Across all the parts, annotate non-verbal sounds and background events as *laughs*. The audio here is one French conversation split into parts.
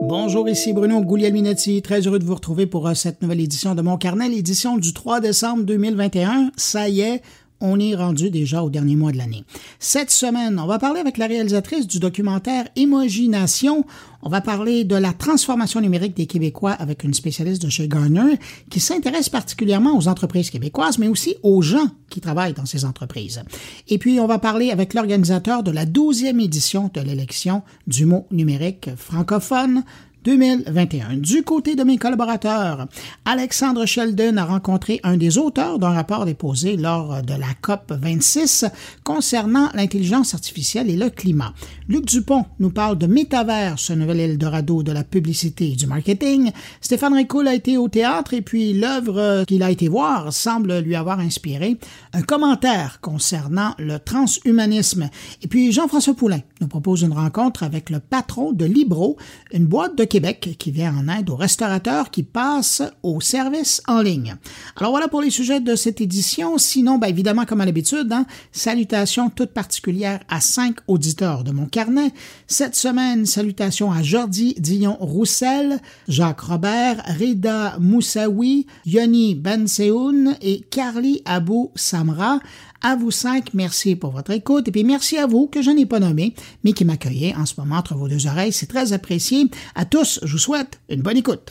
Bonjour, ici Bruno Guglielminetti. Très heureux de vous retrouver pour euh, cette nouvelle édition de Mon Carnet, l'édition du 3 décembre 2021. Ça y est, on est rendu déjà au dernier mois de l'année. Cette semaine, on va parler avec la réalisatrice du documentaire Imagination. On va parler de la transformation numérique des Québécois avec une spécialiste de chez Garner qui s'intéresse particulièrement aux entreprises québécoises, mais aussi aux gens qui travaillent dans ces entreprises. Et puis, on va parler avec l'organisateur de la 12e édition de l'élection du mot numérique francophone, 2021. Du côté de mes collaborateurs, Alexandre Sheldon a rencontré un des auteurs d'un rapport déposé lors de la COP 26 concernant l'intelligence artificielle et le climat. Luc Dupont nous parle de Métavers, ce nouvel Eldorado de la publicité et du marketing. Stéphane Ricoul a été au théâtre et puis l'œuvre qu'il a été voir semble lui avoir inspiré un commentaire concernant le transhumanisme. Et puis Jean-François Poulain nous propose une rencontre avec le patron de Libro, une boîte de Québec qui vient en aide aux restaurateurs qui passent au service en ligne. Alors voilà pour les sujets de cette édition. Sinon, bien évidemment, comme à l'habitude, hein, salutations toutes particulières à cinq auditeurs de mon carnet. Cette semaine, salutations à Jordi Dion-Roussel, Jacques Robert, Rida Moussaoui, Yoni Benseoun et Carly Abou Samra. À vous cinq, merci pour votre écoute et puis merci à vous que je n'ai pas nommé, mais qui m'accueillez en ce moment entre vos deux oreilles. C'est très apprécié. À tous, je vous souhaite une bonne écoute.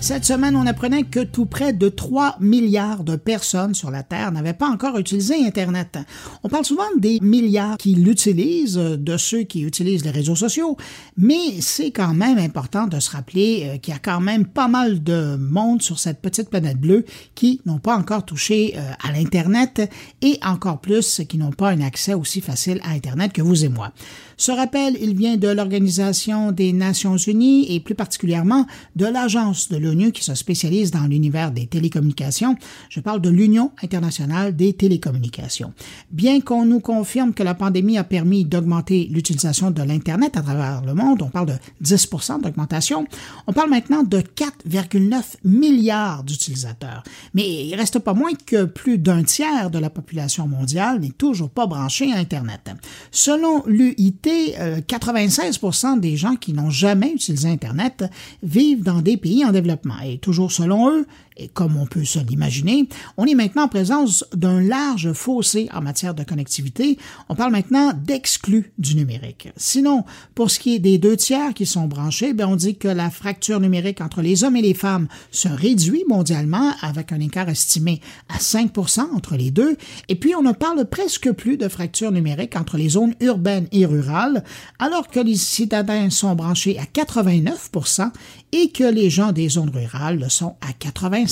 Cette semaine, on apprenait que tout près de 3 milliards de personnes sur la Terre n'avaient pas encore utilisé Internet. On parle souvent des milliards qui l'utilisent, de ceux qui utilisent les réseaux sociaux, mais c'est quand même important de se rappeler euh, qu'il y a quand même pas mal de monde sur cette petite planète bleue qui n'ont pas encore touché euh, à l'Internet et encore plus qui n'ont pas un accès aussi facile à Internet que vous et moi. Ce rappel, il vient de l'Organisation des Nations Unies et plus particulièrement de l'Agence de l'ONU qui se spécialise dans l'univers des télécommunications. Je parle de l'Union internationale des télécommunications. Bien qu'on nous confirme que la pandémie a permis d'augmenter l'utilisation de l'Internet à travers le monde, on parle de 10% d'augmentation, on parle maintenant de 4,9 milliards d'utilisateurs. Mais il reste pas moins que plus d'un tiers de la population mondiale n'est toujours pas branché à Internet. Selon l'UIT, 96% euh, des gens qui n'ont jamais utilisé Internet vivent dans des pays en développement. Et toujours selon eux, et comme on peut se l'imaginer, on est maintenant en présence d'un large fossé en matière de connectivité. On parle maintenant d'exclus du numérique. Sinon, pour ce qui est des deux tiers qui sont branchés, bien, on dit que la fracture numérique entre les hommes et les femmes se réduit mondialement avec un écart estimé à 5% entre les deux. Et puis, on ne parle presque plus de fracture numérique entre les zones urbaines et rurales, alors que les citadins sont branchés à 89% et que les gens des zones rurales le sont à 85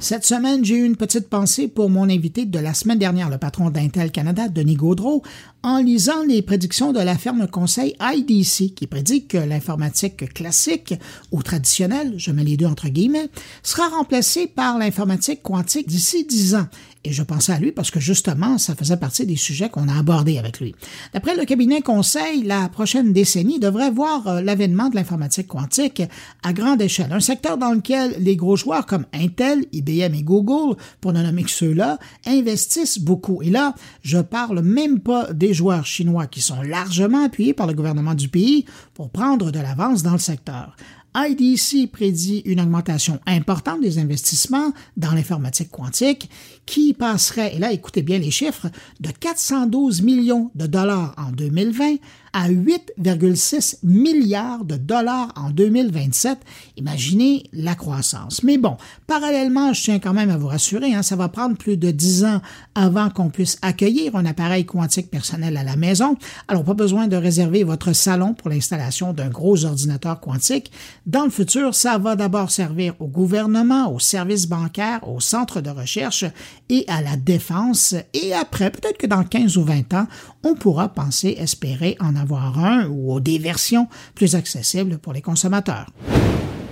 cette semaine, j'ai eu une petite pensée pour mon invité de la semaine dernière, le patron d'Intel Canada, Denis Gaudreau, en lisant les prédictions de la ferme conseil IDC, qui prédit que l'informatique classique ou traditionnelle, je mets les deux entre guillemets, sera remplacée par l'informatique quantique d'ici dix ans. Et je pensais à lui parce que justement, ça faisait partie des sujets qu'on a abordés avec lui. D'après le cabinet conseil, la prochaine décennie devrait voir euh, l'avènement de l'informatique quantique à grande échelle. Un secteur dans lequel les gros joueurs comme Intel, IBM et Google, pour ne nommer que ceux-là, investissent beaucoup. Et là, je parle même pas des joueurs chinois qui sont largement appuyés par le gouvernement du pays pour prendre de l'avance dans le secteur. IDC prédit une augmentation importante des investissements dans l'informatique quantique qui passerait, et là écoutez bien les chiffres, de 412 millions de dollars en 2020 à 8,6 milliards de dollars en 2027. Imaginez la croissance. Mais bon, parallèlement, je tiens quand même à vous rassurer, hein, ça va prendre plus de 10 ans avant qu'on puisse accueillir un appareil quantique personnel à la maison. Alors, pas besoin de réserver votre salon pour l'installation d'un gros ordinateur quantique. Dans le futur, ça va d'abord servir au gouvernement, aux services bancaires, aux centres de recherche et à la défense. Et après, peut-être que dans 15 ou 20 ans, on pourra penser espérer en avoir un ou des versions plus accessibles pour les consommateurs.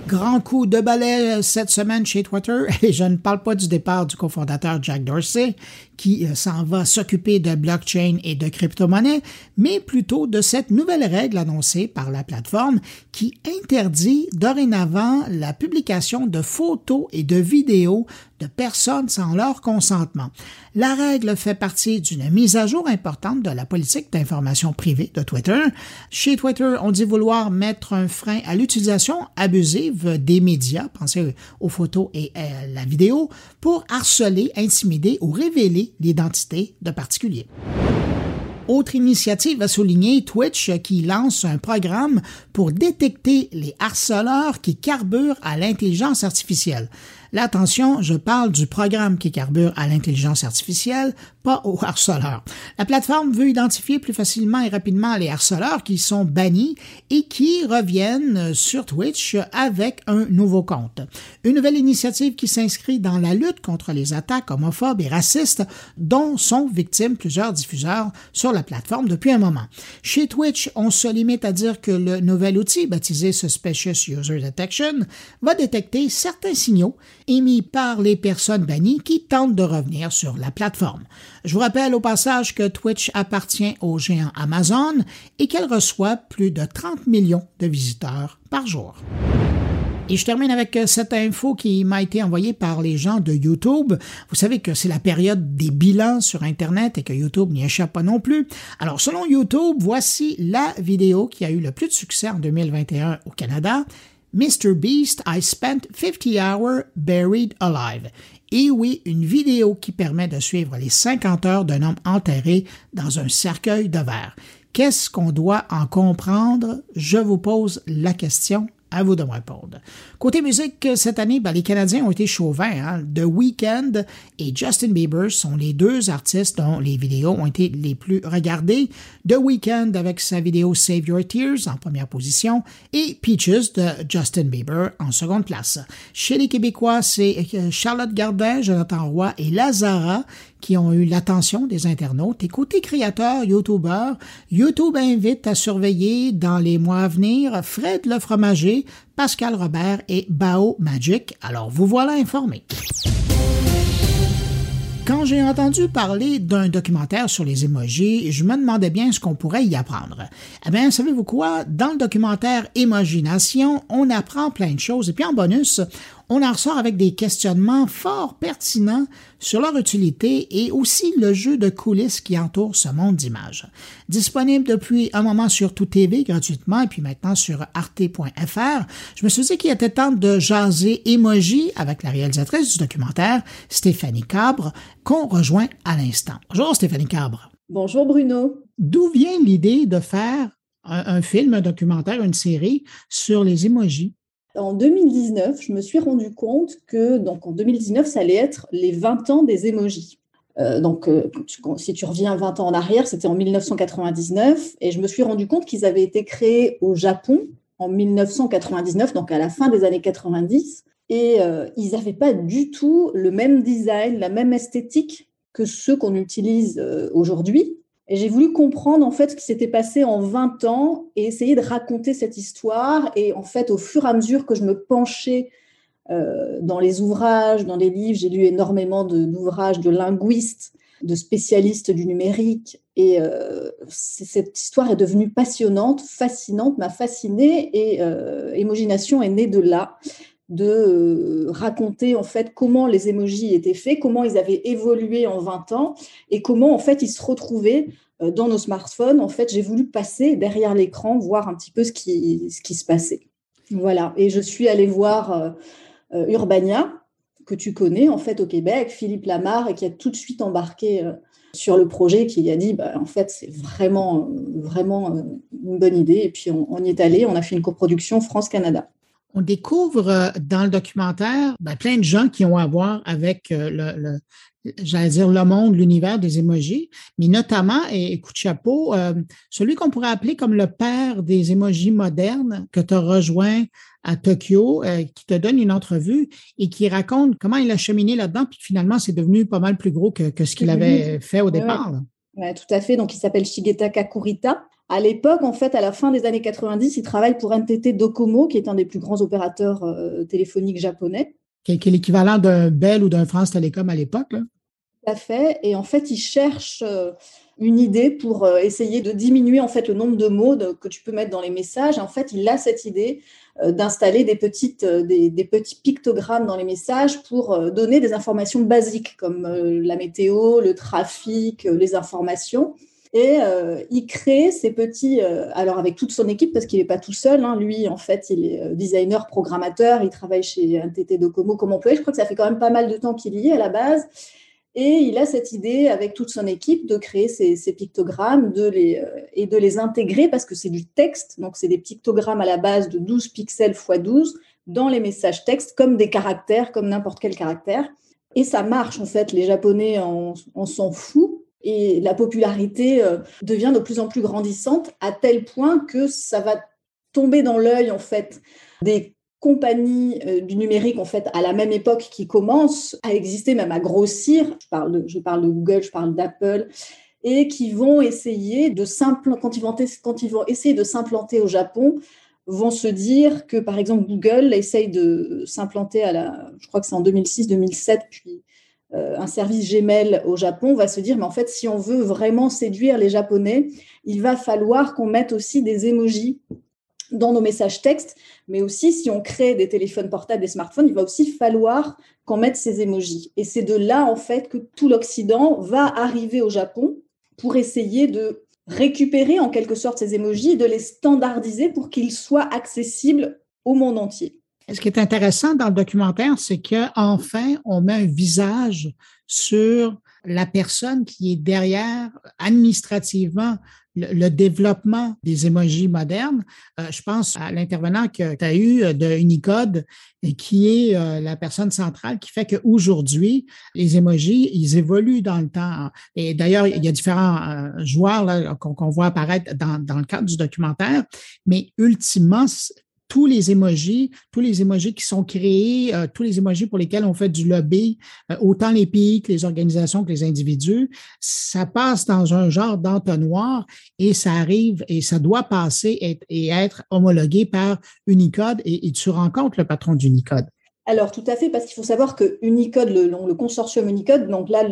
Grand coup de balai cette semaine chez Twitter, *laughs* et je ne parle pas du départ du cofondateur Jack Dorsey, qui euh, s'en va s'occuper de blockchain et de crypto-monnaie, mais plutôt de cette nouvelle règle annoncée par la plateforme qui interdit dorénavant la publication de photos et de vidéos de personnes sans leur consentement. La règle fait partie d'une mise à jour importante de la politique d'information privée de Twitter. Chez Twitter, on dit vouloir mettre un frein à l'utilisation abusive des médias, pensez aux photos et à la vidéo, pour harceler, intimider ou révéler l'identité de particuliers. Autre initiative à souligner, Twitch qui lance un programme pour détecter les harceleurs qui carburent à l'intelligence artificielle. Là, attention, je parle du programme qui carbure à l'intelligence artificielle, pas aux harceleurs. La plateforme veut identifier plus facilement et rapidement les harceleurs qui sont bannis et qui reviennent sur Twitch avec un nouveau compte. Une nouvelle initiative qui s'inscrit dans la lutte contre les attaques homophobes et racistes dont sont victimes plusieurs diffuseurs sur la plateforme depuis un moment. Chez Twitch, on se limite à dire que le nouvel outil baptisé Suspicious User Detection va détecter certains signaux émis par les personnes bannies qui tentent de revenir sur la plateforme. Je vous rappelle au passage que Twitch appartient au géant Amazon et qu'elle reçoit plus de 30 millions de visiteurs par jour. Et je termine avec cette info qui m'a été envoyée par les gens de YouTube. Vous savez que c'est la période des bilans sur Internet et que YouTube n'y échappe pas non plus. Alors, selon YouTube, voici la vidéo qui a eu le plus de succès en 2021 au Canada Mr. Beast, I spent 50 hours buried alive. Et oui, une vidéo qui permet de suivre les 50 heures d'un homme enterré dans un cercueil de verre. Qu'est-ce qu'on doit en comprendre? Je vous pose la question à vous de me répondre. Côté musique, cette année, ben, les Canadiens ont été chauvins. Hein? The Weeknd et Justin Bieber sont les deux artistes dont les vidéos ont été les plus regardées. The Weeknd avec sa vidéo Save Your Tears en première position et Peaches de Justin Bieber en seconde place. Chez les Québécois, c'est euh, Charlotte Gardin, Jonathan Roy et Lazara qui ont eu l'attention des internautes. Et côté créateur, YouTuber, YouTube invite à surveiller dans les mois à venir Fred le fromager, Pascal Robert et Bao Magic. Alors vous voilà informés. Quand j'ai entendu parler d'un documentaire sur les émojis, je me demandais bien ce qu'on pourrait y apprendre. Eh bien, savez-vous quoi? Dans le documentaire Émogination, on apprend plein de choses. Et puis en bonus, on en ressort avec des questionnements fort pertinents sur leur utilité et aussi le jeu de coulisses qui entoure ce monde d'images. Disponible depuis un moment sur Tout TV gratuitement et puis maintenant sur arte.fr, je me suis dit qu'il était temps de jaser emoji avec la réalisatrice du documentaire, Stéphanie Cabre, qu'on rejoint à l'instant. Bonjour Stéphanie Cabre. Bonjour Bruno. D'où vient l'idée de faire un, un, film, un documentaire, une série sur les emojis? En 2019, je me suis rendu compte que donc en 2019, ça allait être les 20 ans des émojis. Euh, donc, euh, si tu reviens 20 ans en arrière, c'était en 1999, et je me suis rendu compte qu'ils avaient été créés au Japon en 1999, donc à la fin des années 90, et euh, ils n'avaient pas du tout le même design, la même esthétique que ceux qu'on utilise aujourd'hui. Et j'ai voulu comprendre en fait ce qui s'était passé en 20 ans et essayer de raconter cette histoire. Et en fait, au fur et à mesure que je me penchais euh, dans les ouvrages, dans les livres, j'ai lu énormément d'ouvrages de, linguistes, de spécialistes du numérique. Et euh, cette histoire est devenue passionnante, fascinante, m'a fascinée. Et euh, est née de là de euh, raconter en fait comment les émojis étaient faits, comment ils avaient évolué en 20 ans et comment en fait ils se retrouvaient euh, dans nos smartphones. En fait, j'ai voulu passer derrière l'écran, voir un petit peu ce qui, se passait. Voilà. Et je suis allée voir euh, Urbania, que tu connais en fait au Québec, Philippe Lamar, et qui a tout de suite embarqué sur le projet, qui a dit bah, en fait c'est vraiment vraiment une bonne idée. Et puis on y est allé, on a fait une coproduction France-Canada on découvre euh, dans le documentaire ben, plein de gens qui ont à voir avec euh, le, j'allais dire le monde, l'univers des émojis, mais notamment, et, coup de chapeau, euh, celui qu'on pourrait appeler comme le père des émojis modernes que tu as rejoint à Tokyo, qui te donne une entrevue et qui raconte comment il a cheminé là-dedans, puis finalement, c'est devenu pas mal plus gros que, ce qu'il avait fait au départ. Oui, tout à fait. Donc, il s'appelle Shigeta Kakurita. À l'époque, en fait, à la fin des années 90, il travaille pour NTT Docomo, qui est un des plus grands opérateurs euh, téléphoniques japonais. Qui est, l'équivalent d'un Bell ou d'un France Télécom à l'époque. à fait. Et en fait, il cherche une idée pour essayer de diminuer en fait le nombre de mots que tu peux mettre dans les messages. En fait, il a cette idée d'installer des, petites, des, des, petits pictogrammes dans les messages pour donner des informations basiques comme la météo, le trafic, les informations. Et euh, il crée ces petits, euh, alors avec toute son équipe, parce qu'il n'est pas tout seul, hein, lui, en fait, il est euh, designer, programmateur, il travaille chez NTT Docomo comme employé. Je crois que ça fait quand même pas mal de temps qu'il y est à la base. Et il a cette idée, avec toute son équipe, de créer ces, pictogrammes et de les intégrer, parce que c'est du texte, donc c'est des pictogrammes à la base de 12 pixels x 12 dans les messages texte, comme des caractères, comme n'importe quel caractère. Et ça marche, en fait, les Japonais en, en s'en foutent et la popularité euh, devient de plus en plus grandissante à tel point que ça va tomber dans l'œil en fait des compagnies euh, du numérique en fait à la même époque qui commencent à exister même à grossir. Je parle de, je parle de Google je parle d'Apple. Et qui vont essayer de vont quand ils vont essayer de s'implanter au Japon vont se dire que par exemple Google essaye de s'implanter à la je crois que c'est en 2006 2007 puis un service Gmail au Japon va se dire, mais en fait, si on veut vraiment séduire les Japonais, il va falloir qu'on mette aussi des émojis dans nos messages textes, mais aussi si on crée des téléphones portables, des smartphones, il va aussi falloir qu'on mette ces émojis. Et c'est de là, en fait, que tout l'Occident va arriver au Japon pour essayer de récupérer en quelque sorte ces émojis de les standardiser pour qu'ils soient accessibles au monde entier. Ce qui est intéressant dans le documentaire, c'est qu'enfin, on met un visage sur la personne qui est derrière administrativement le, développement des émojis modernes. Euh, je pense à l'intervenant que tu as eu euh, de Unicode, qui est euh, la personne centrale qui fait qu'aujourd'hui, les émojis, ils évoluent dans le temps. Et d'ailleurs, il y a différents joueurs qu'on voit apparaître dans, dans le cadre du documentaire, mais ultimement, tous les émojis, tous les émojis qui sont créés, euh, tous les émojis pour lesquels on fait du lobby, euh, autant les pays que les organisations que les individus, ça passe dans un genre d'entonnoir et ça arrive et ça doit passer et, être homologué par Unicode et, tu rencontres le patron d'Unicode. Alors, tout à fait, parce qu'il faut savoir que Unicode, le, le, consortium Unicode, donc là,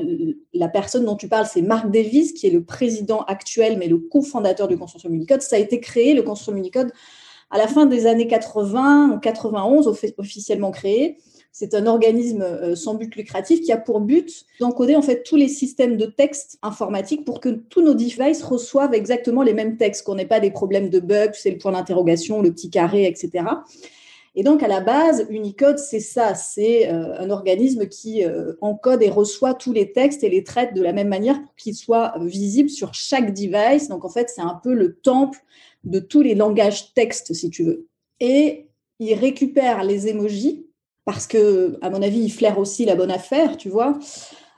la personne dont tu parles, c'est Marc Davis, qui est le président actuel, mais le cofondateur du consortium Unicode. Ça a été créé, le consortium Unicode, à la fin des années 80, en 91, officiellement créé. C'est un organisme euh, sans but lucratif qui a pour but d'encoder en fait tous les systèmes de texte informatique pour que tous nos devices reçoivent exactement les mêmes textes, qu'on n'ait pas des problèmes de bugs, c'est le point d'interrogation, le petit carré, etc. Et donc, à la base, Unicode, c'est ça, c'est euh, un organisme qui euh, encode et reçoit tous les textes et les traite de la même manière pour qu'ils soient visibles sur chaque device. Donc, en fait, c'est un peu le temple de tous les langages textes, si tu veux. Et il récupère les émojis parce que, à mon avis, il flaire aussi la bonne affaire, tu vois.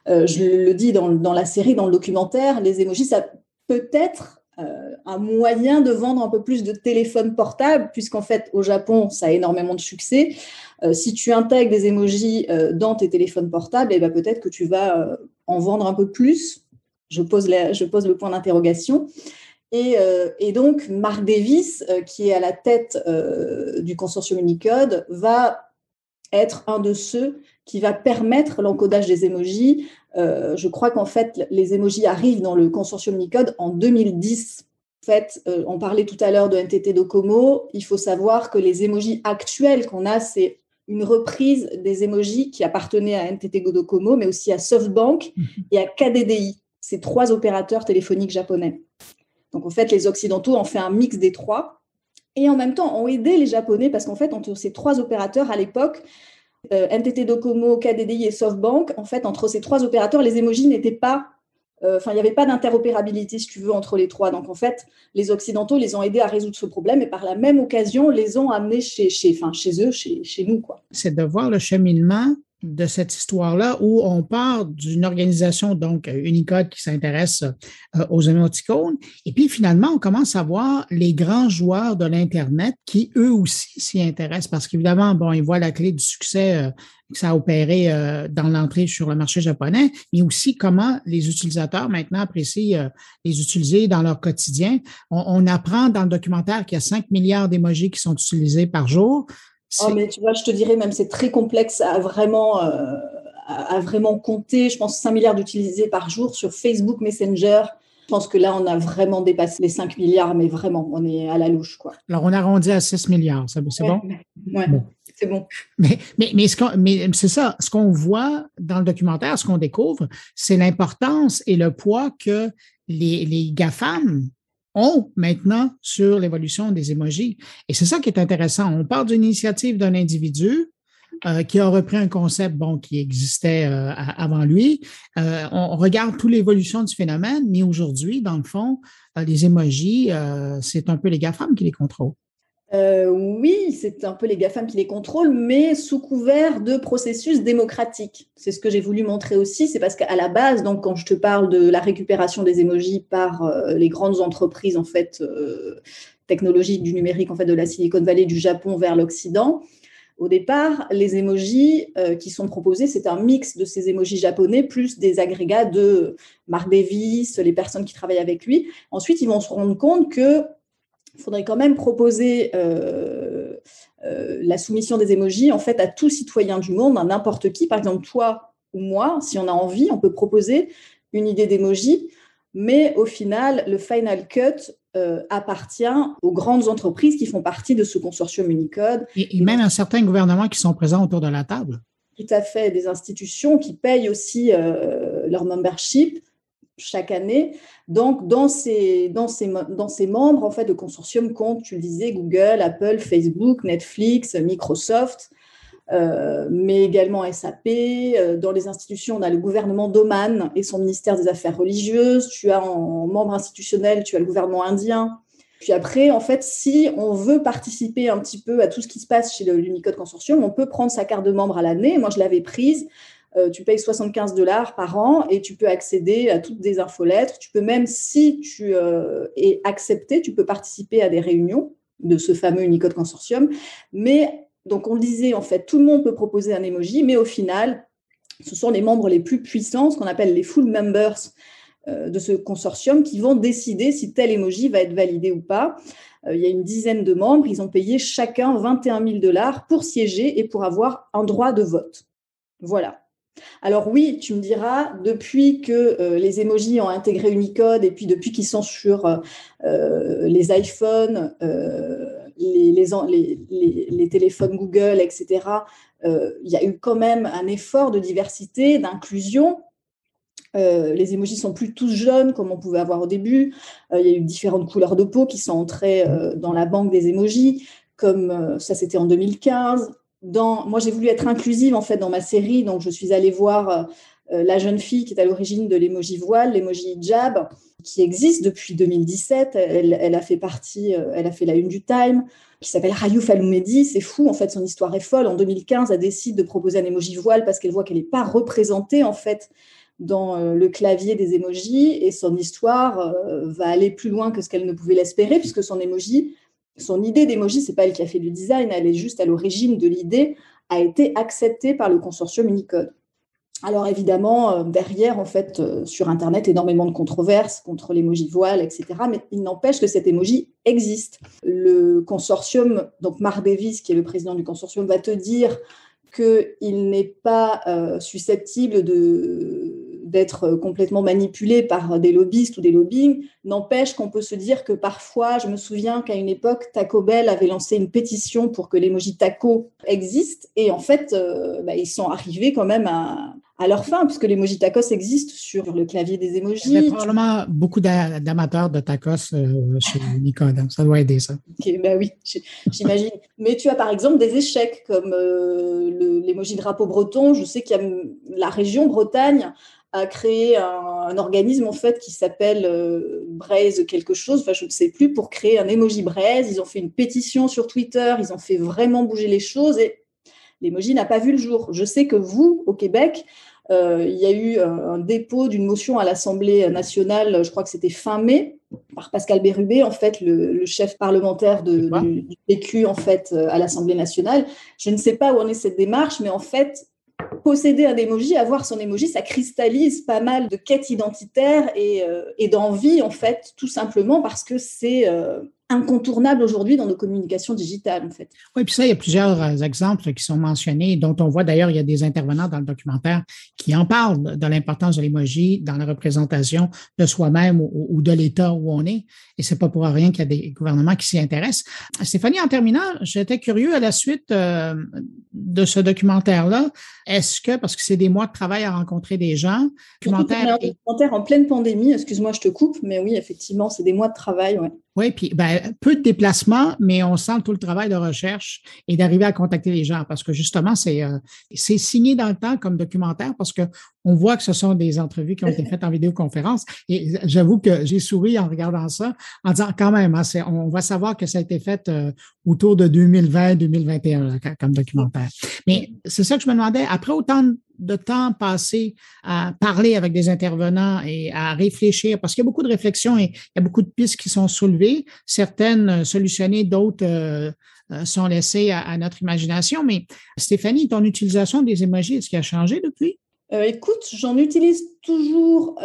Euh, je le dis dans, la série, dans le documentaire, les émojis, ça peut être euh, un moyen de vendre un peu plus de téléphones portables, puisqu'en fait, au Japon, ça a énormément de succès. Euh, si tu intègres des émojis dans tes téléphones portables, eh ben, peut-être que tu vas en vendre un peu plus. Je pose le point d'interrogation. Euh, et, donc, Marc Davis, euh, qui est à la tête euh, du consortium Unicode, va être un de ceux qui va permettre l'encodage des émojis. je crois qu'en fait, les émojis arrivent dans le consortium Unicode en 2010. En fait, on parlait tout à l'heure de NTT Docomo. Il faut savoir que les émojis actuels qu'on a, c'est une reprise des émojis qui appartenaient à NTT Docomo, mais aussi à SoftBank mhm. et à KDDI, ces trois opérateurs téléphoniques japonais. Donc en fait, les Occidentaux ont fait un mix des trois et en même temps ont aidé les Japonais parce qu'en fait, entre ces trois opérateurs à l'époque, euh, NTT Docomo, KDDI et SoftBank, en fait, entre ces trois opérateurs, les émojis n'étaient pas euh, Enfin, il n'y avait pas d'interopérabilité, si tu veux, entre les trois. Donc, en fait, les Occidentaux les ont aidés à résoudre ce problème et par la même occasion, les ont amenés chez, chez, eux, chez, chez nous. C'est de voir le cheminement de cette histoire-là où on part d'une organisation, donc Unicode, qui s'intéresse euh, aux émoticônes, et puis finalement, on commence à voir les grands joueurs de l'Internet qui, eux aussi, s'y intéressent parce qu'évidemment, bon, ils voient la clé du succès euh, que ça a opéré euh, dans l'entrée sur le marché japonais, mais aussi comment les utilisateurs maintenant apprécient les utiliser dans leur quotidien. On, apprend dans le documentaire qu'il y a 5 milliards d'émojis qui sont utilisés par jour. Oh, mais tu vois, je te dirais même, c'est très complexe à vraiment, euh, à, vraiment compter, je pense 5 milliards d'utilisés par jour sur Facebook Messenger. Je pense que là, on a vraiment dépassé les 5 milliards, mais vraiment, on est à la louche. Quoi. Alors, on arrondit à 6 milliards, c'est bon? Oui, c'est bon. Mais, mais, mais c'est ça, ce qu'on voit dans le documentaire, ce qu'on découvre, c'est l'importance et le poids que les, les GAFAM ont maintenant sur l'évolution des émojis. Et c'est ça qui est intéressant. On part d'une initiative d'un individu euh, qui a repris un concept bon, qui existait euh, avant lui. Euh, on, regarde toute l'évolution du phénomène, mais aujourd'hui, dans le fond, les émojis, c'est un peu les GAFAM qui les contrôlent. Oui, c'est un peu les GAFAM qui les contrôlent, mais sous couvert de processus démocratiques. C'est ce que j'ai voulu montrer aussi, c'est parce qu'à la base, donc quand je te parle de la récupération des émojis par les grandes entreprises en fait technologiques du numérique en fait de la Silicon Valley du Japon vers l'Occident, au départ, les émojis euh, qui sont proposés, c'est un mix de ces émojis japonais plus des agrégats de Mark Davis, les personnes qui travaillent avec lui. Ensuite, ils vont se rendre compte qu'il faudrait quand même proposer euh, euh, la soumission des émojis en fait à tout citoyen du monde, à n'importe qui. Par exemple, toi ou moi, si on a envie, on peut proposer une idée d'émoji, mais au final, le final cut euh, appartient aux grandes entreprises qui font partie de ce consortium Unicode. Et, même à certains gouvernements qui sont présents autour de la table. Tout à fait, des institutions qui payent aussi leur membership chaque année. Donc, dans ces, dans ces, dans ces membres, en fait, de consortium compte, tu le disais, Google, Apple, Facebook, Netflix, Microsoft, euh, mais également SAP. Euh, dans les institutions, on a le gouvernement d'Oman et son ministère des Affaires religieuses. Tu as en membre institutionnel, tu as le gouvernement indien. Puis après, en fait, si on veut participer un petit peu à tout ce qui se passe chez l'Unicode Consortium, on peut prendre sa carte de membre à l'année. Moi, je l'avais prise. Euh, tu payes 75 dollars par an et tu peux accéder à toutes des infolettres. Tu peux même, si tu es accepté, tu peux participer à des réunions de ce fameux Unicode Consortium. Mais donc, on le disait, en fait, tout le monde peut proposer un emoji, mais au final, ce sont les membres les plus puissants, ce qu'on appelle les full members euh, de ce consortium, qui vont décider si tel emoji va être validé ou pas. Euh, il y a une dizaine de membres, ils ont payé chacun 21 000 dollars pour siéger et pour avoir un droit de vote. Voilà. Alors oui, tu me diras, depuis que euh, les emojis ont intégré Unicode et puis depuis qu'ils sont sur les iPhones, les, téléphones Google, etc., euh, il y a eu quand même un effort de diversité, d'inclusion. Euh, les émojis sont plus tous jaunes comme on pouvait avoir au début. Euh, il y a eu différentes couleurs de peau qui sont entrées dans la banque des émojis, comme ça c'était en 2015. Dans, moi, j'ai voulu être inclusive en fait dans ma série, donc je suis allée voir la jeune fille qui est à l'origine de l'émoji voile, l'émoji hijab, qui existe depuis 2017. Elle, a fait partie, euh, elle a fait la une du Time, qui s'appelle Rayouf Aloumedi. C'est fou, en fait, son histoire est folle. En 2015, elle décide de proposer un emoji voile parce qu'elle voit qu'elle n'est pas représentée, en fait, dans euh, le clavier des emojis. Et son histoire euh, va aller plus loin que ce qu'elle ne pouvait l'espérer, puisque son emoji, son idée d'emoji, c'est pas elle qui a fait le design, elle est juste à l'origine de l'idée, a été acceptée par le consortium Unicode. Alors évidemment, euh, derrière, en fait, euh, sur Internet, énormément de controverses contre l'emoji voile, etc. Mais il n'empêche que cet emoji existe. Le consortium, donc Mark Davis, qui est le président du consortium, va te dire qu'il n'est pas euh, susceptible de d'être complètement manipulé par des lobbyistes ou des lobbying, n'empêche qu'on peut se dire que parfois, je me souviens qu'à une époque, Taco Bell avait lancé une pétition pour que l'emoji taco existe, et en fait, bah, ils sont arrivés quand même à, à leur fin, puisque l'emoji tacos existe sur le clavier des emojis. Il y a probablement beaucoup d'amateurs de tacos euh, chez Nicode. Hein. Ça doit aider, ça. Ok, ben oui, j'imagine. Mais tu as par exemple des échecs comme euh, l'emoji drapeau breton. Je sais qu'il y a la région Bretagne a créé un, organisme en fait qui s'appelle euh, Braise quelque chose, enfin je ne sais plus, pour créer un emoji braise. Ils ont fait une pétition sur Twitter, ils ont fait vraiment bouger les choses et l'emoji n'a pas vu le jour. Je sais que vous, au Québec, euh, il y a eu un, dépôt d'une motion à l'Assemblée nationale, je crois que c'était fin mai, par Pascal Bérubé, en fait, le, chef parlementaire de, du, PQ, en fait, euh, à l'Assemblée nationale. Je ne sais pas où en est cette démarche, mais en fait, posséder un emoji, avoir son emoji, ça cristallise pas mal de quêtes identitaires et, euh, et d'envie, en fait, tout simplement parce que c'est incontournable aujourd'hui dans nos communications digitales, en fait. Oui, puis ça, il y a plusieurs euh, exemples qui sont mentionnés, dont on voit d'ailleurs, il y a des intervenants dans le documentaire qui en parlent de l'importance de l'emoji dans la représentation de soi-même ou, de l'État où on est. Et c'est pas pour rien qu'il y a des gouvernements qui s'y intéressent. Stéphanie, en terminant, j'étais curieux à la suite euh, de ce documentaire-là. Est-ce que, parce que c'est des mois de travail à rencontrer des gens, documentaire, documentaire en pleine pandémie, excuse-moi, je te coupe, mais oui, effectivement, c'est des mois de travail, ouais. Oui, puis ben, peu de déplacements, mais on sent tout le travail de recherche et d'arriver à contacter les gens parce que justement, c'est euh, signé dans le temps comme documentaire parce que on voit que ce sont des entrevues qui ont été faites en vidéoconférence. Et j'avoue que j'ai souri en regardant ça, en disant quand même, hein, on va savoir que ça a été fait euh, autour de 2020-2021 comme documentaire. Mais c'est ça que je me demandais, après autant de temps passé à parler avec des intervenants et à réfléchir, parce qu'il y a beaucoup de réflexions et il y a beaucoup de pistes qui sont soulevées, certaines euh, solutionnées, d'autres euh, euh, sont laissées à, notre imagination. Mais Stéphanie, ton utilisation des emojis, est-ce qu'il a changé depuis? écoute, j'en utilise toujours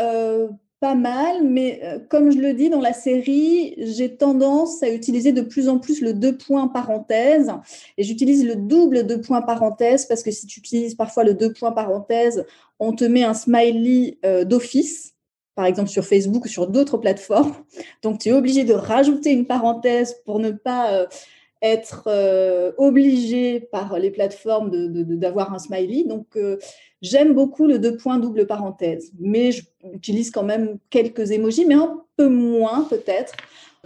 pas mal, mais euh, comme je le dis dans la série, j'ai tendance à utiliser de plus en plus le deux points parenthèse et j'utilise le double deux points parenthèse parce que si tu utilises parfois le deux points parenthèse, on te met un smiley euh, d'office, par exemple sur Facebook ou sur d'autres plateformes. Donc tu es obligé de rajouter une parenthèse pour ne pas euh, être obligé par les plateformes d'avoir un smiley. Donc J'aime beaucoup le deux points double parenthèse, mais j'utilise quand même quelques émojis, mais un peu moins peut-être.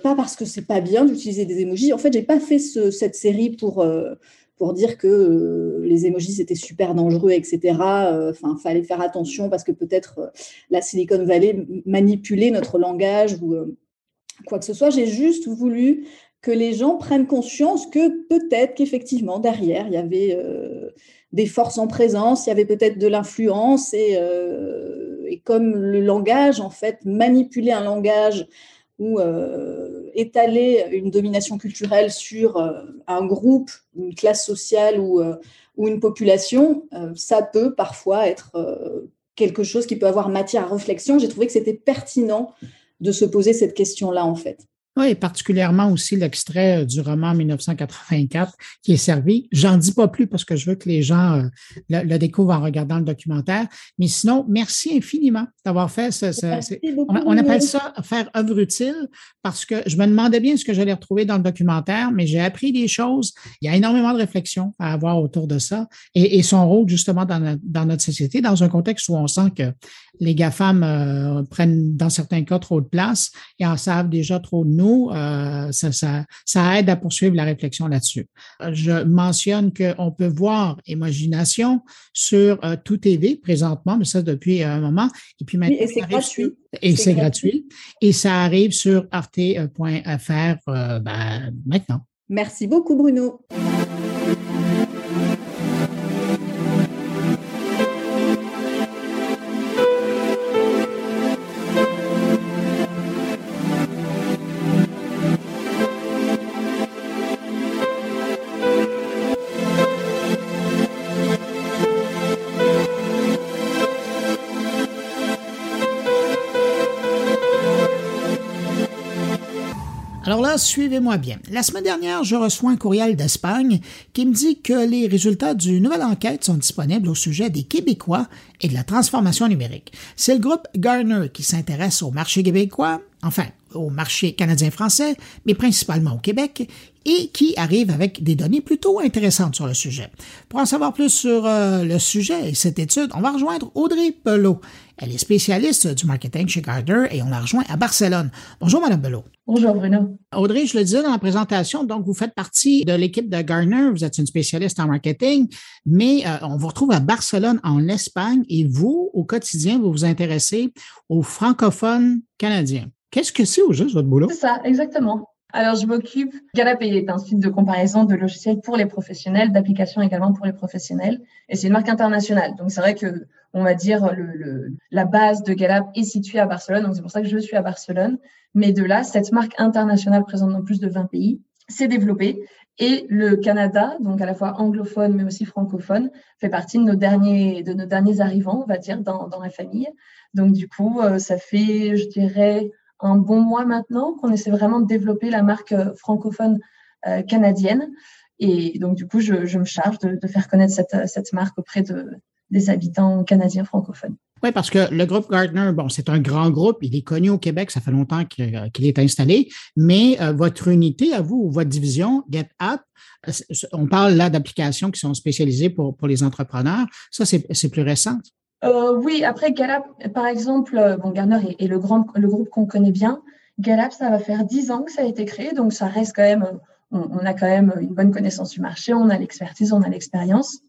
Pas parce que c'est pas bien d'utiliser des émojis. En fait, j'ai pas fait cette série pour euh, pour dire que euh, les émojis c'était super dangereux, etc. Euh, enfin, fallait faire attention parce que peut-être la Silicon Valley manipulait notre langage ou quoi que ce soit. J'ai juste voulu que les gens prennent conscience que peut-être qu'effectivement derrière il y avait des forces en présence, il y avait peut-être de l'influence et, euh, comme le langage, en fait, manipuler un langage ou euh, étaler une domination culturelle sur euh, un groupe, une classe sociale ou, ou une population, ça peut parfois être quelque chose qui peut avoir matière à réflexion. J'ai trouvé que c'était pertinent de se poser cette question-là, en fait. Oui, particulièrement aussi l'extrait euh, du roman 1984 qui est servi. J'en dis pas plus parce que je veux que les gens euh, le, découvrent en regardant le documentaire. Mais sinon, merci infiniment d'avoir fait ce. on, appelle ça faire œuvre utile parce que je me demandais bien ce que j'allais retrouver dans le documentaire, mais j'ai appris des choses. Il y a énormément de réflexions à avoir autour de ça et, son rôle justement dans, dans, notre société, dans un contexte où on sent que les GAFAM euh, prennent dans certains cas trop de place et en savent déjà trop de nous. Euh, ça, aide à poursuivre la réflexion là-dessus. Je mentionne qu'on peut voir Imagination sur euh, Tout TV présentement, mais ça depuis un moment. Et puis maintenant, et c'est gratuit. et c'est gratuit. Et ça arrive sur arte.fr ben, maintenant. Merci beaucoup, Bruno. Suivez-moi bien. La semaine dernière, je reçois un courriel d'Espagne qui me dit que les résultats d'une nouvelle enquête sont disponibles au sujet des Québécois et de la transformation numérique. C'est le groupe Garner qui s'intéresse au marché québécois, enfin au marché canadien-français, mais principalement au Québec, et qui arrive avec des données plutôt intéressantes sur le sujet. Pour en savoir plus sur euh, le sujet et cette étude, on va rejoindre Audrey Belot. Elle est spécialiste du marketing chez Gardner et on la rejoint à Barcelone. Bonjour, Madame Belot. Bonjour, Bruno. Audrey, je le disais dans la présentation, donc vous faites partie de l'équipe de Gardner, vous êtes une spécialiste en marketing, mais euh, on vous retrouve à Barcelone, en Espagne, et vous, au quotidien, vous vous intéressez aux francophones canadiens. Qu'est-ce que c'est au juste votre boulot? C'est ça, exactement. Alors, je m'occupe, Gallup est un site de comparaison de logiciels pour les professionnels, d'applications également pour les professionnels, et c'est une marque internationale. Donc, c'est vrai que, on va dire, le, la base de Gallup est située à Barcelone, donc c'est pour ça que je suis à Barcelone. Mais de là, cette marque internationale présente dans plus de 20 pays s'est développée, et le Canada, donc à la fois anglophone mais aussi francophone, fait partie de nos derniers, de nos derniers arrivants, on va dire, dans, dans la famille. Donc, du coup, euh, ça fait, je dirais, un bon mois maintenant qu'on essaie vraiment de développer la marque francophone canadienne. Et donc, du coup, je, me charge de, faire connaître cette, cette marque auprès de, des habitants canadiens francophones. Oui, parce que le groupe Gardner, bon, c'est un grand groupe, il est connu au Québec, ça fait longtemps qu'il est installé, mais euh, votre unité à vous, votre division, GetApp, euh, on parle là d'applications qui sont spécialisées pour les entrepreneurs. Ça, c'est plus récent. Euh, oui, après GetApp, par exemple, bon, Gardner est, le, grand, le groupe qu'on connaît bien. GetApp, ça va faire dix ans que ça a été créé, donc ça reste quand même, on, on a quand même une bonne connaissance du marché, on a l'expertise, on a l'expérience.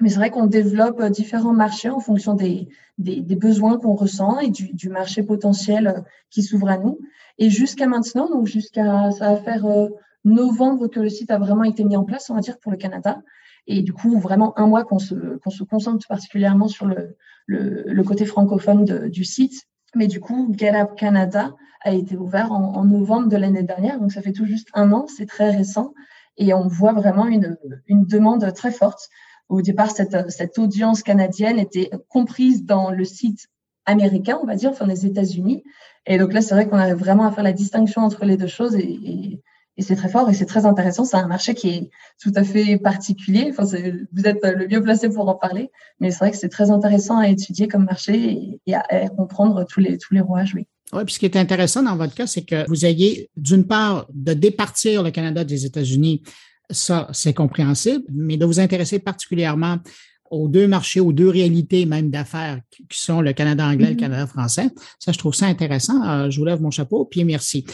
Mais c'est vrai qu'on développe euh, différents marchés en fonction des, des, besoins qu'on ressent et du, du, marché potentiel euh, qui s'ouvre à nous. Et jusqu'à maintenant, donc jusqu'à ça va faire euh, novembre que le site a vraiment été mis en place, on va dire pour le Canada. Et du coup, vraiment un mois qu'on se, qu'on se concentre particulièrement sur le, le, le côté francophone de, du site. Mais du coup, GetUp Canada a été ouvert en, en novembre de l'année dernière, donc ça fait tout juste un an, c'est très récent. Et on voit vraiment une, une demande très forte au départ, cette, cette audience canadienne était comprise dans le site américain, on va dire, enfin des États-Unis. Et donc là, c'est vrai qu'on arrive vraiment à faire la distinction entre les deux choses et, et, et c'est très fort et c'est très intéressant. C'est un marché qui est tout à fait particulier. Enfin, vous êtes le mieux placé pour en parler, mais c'est vrai que c'est très intéressant à étudier comme marché et, à, comprendre tous les, tous les rouages, oui. Oui, puis ce qui est intéressant dans votre cas, c'est que vous ayez, d'une part, de départir le Canada des États-Unis ça, c'est compréhensible, mais de vous intéresser particulièrement aux deux marchés, aux deux réalités même d'affaires qui sont le Canada anglais et le mm-hmm. Canada français. Ça, je trouve ça intéressant. Euh, je vous lève mon chapeau, puis merci.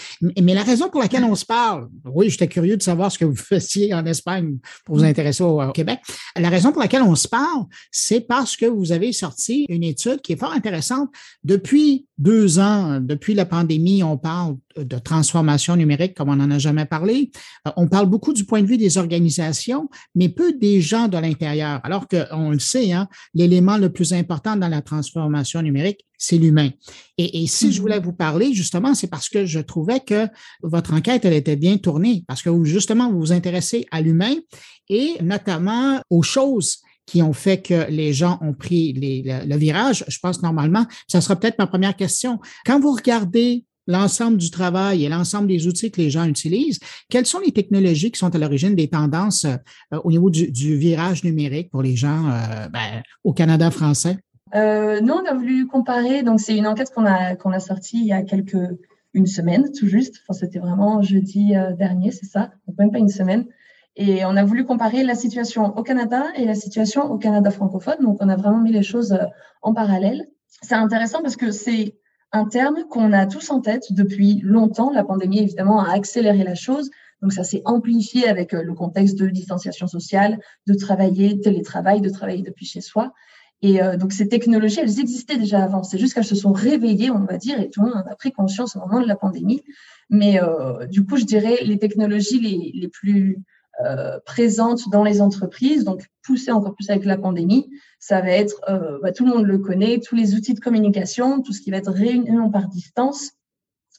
Mais la raison pour laquelle on se parle, oui, j'étais curieux de savoir ce que vous faisiez en Espagne pour vous mm-hmm. intéresser au, Québec. La raison pour laquelle on se parle, c'est parce que vous avez sorti une étude qui est fort intéressante. Depuis deux ans, depuis la pandémie, on parle de transformation numérique comme on n'en a jamais parlé. Euh, on parle beaucoup du point de vue des organisations, mais peu des gens de l'intérieur. Alors qu'on le sait, hein, l'élément le plus important dans la transformation numérique, c'est l'humain. Et, si je voulais mm-hmm. vous parler, justement, c'est parce que je trouvais que votre enquête, elle était bien tournée, parce que justement, vous vous intéressez à l'humain et notamment aux choses qui ont fait que les gens ont pris le, virage. Je pense normalement, ça sera peut-être ma première question. Quand vous regardez l'ensemble du travail et l'ensemble des outils que les gens utilisent, quelles sont les technologies qui sont à l'origine des tendances euh, au niveau du, virage numérique pour les gens euh, ben, au Canada français? Euh, nous, on a voulu comparer. Donc, c'est une enquête qu'on a qu'on a sortie il y a quelques une semaine, tout juste. Enfin, c'était vraiment jeudi dernier, c'est ça, donc même pas une semaine. Et on a voulu comparer la situation au Canada et la situation au Canada francophone. Donc, on a vraiment mis les choses en parallèle. C'est intéressant parce que c'est un terme qu'on a tous en tête depuis longtemps. La pandémie, évidemment, a accéléré la chose. Donc, ça s'est amplifié avec euh, le contexte de distanciation sociale, de travailler, télétravail, de travailler depuis chez soi. Et euh, donc, ces technologies, elles existaient déjà avant. C'est juste qu'elles se sont réveillées, on va dire, et tout le monde a pris conscience au moment de la pandémie. Mais du coup, je dirais les technologies les plus euh, présente dans les entreprises, donc poussée encore plus avec la pandémie, ça va être, euh, bah, tout le monde le connaît, tous les outils de communication, tout ce qui va être réunion par distance.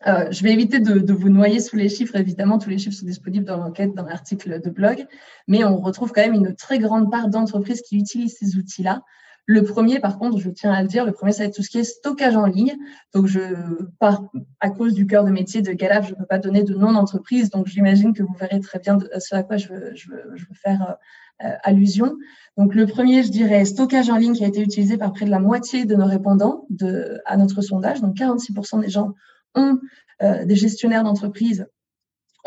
Euh, je vais éviter de, de, vous noyer sous les chiffres, évidemment, tous les chiffres sont disponibles dans l'enquête, dans l'article de blog, mais on retrouve quand même une très grande part d'entreprises qui utilisent ces outils-là. Le premier, par contre, je tiens à le dire, le premier, ça va être tout ce qui est stockage en ligne. Donc, je, par, à cause du cœur de métier de Galab, je ne peux pas donner de nom d'entreprise. Donc, j'imagine que vous verrez très bien ce à quoi je veux, faire euh, allusion. Donc, le premier, je dirais stockage en ligne qui a été utilisé par près de la moitié de nos répondants à notre sondage. Donc, 46% des gens ont euh, des gestionnaires d'entreprise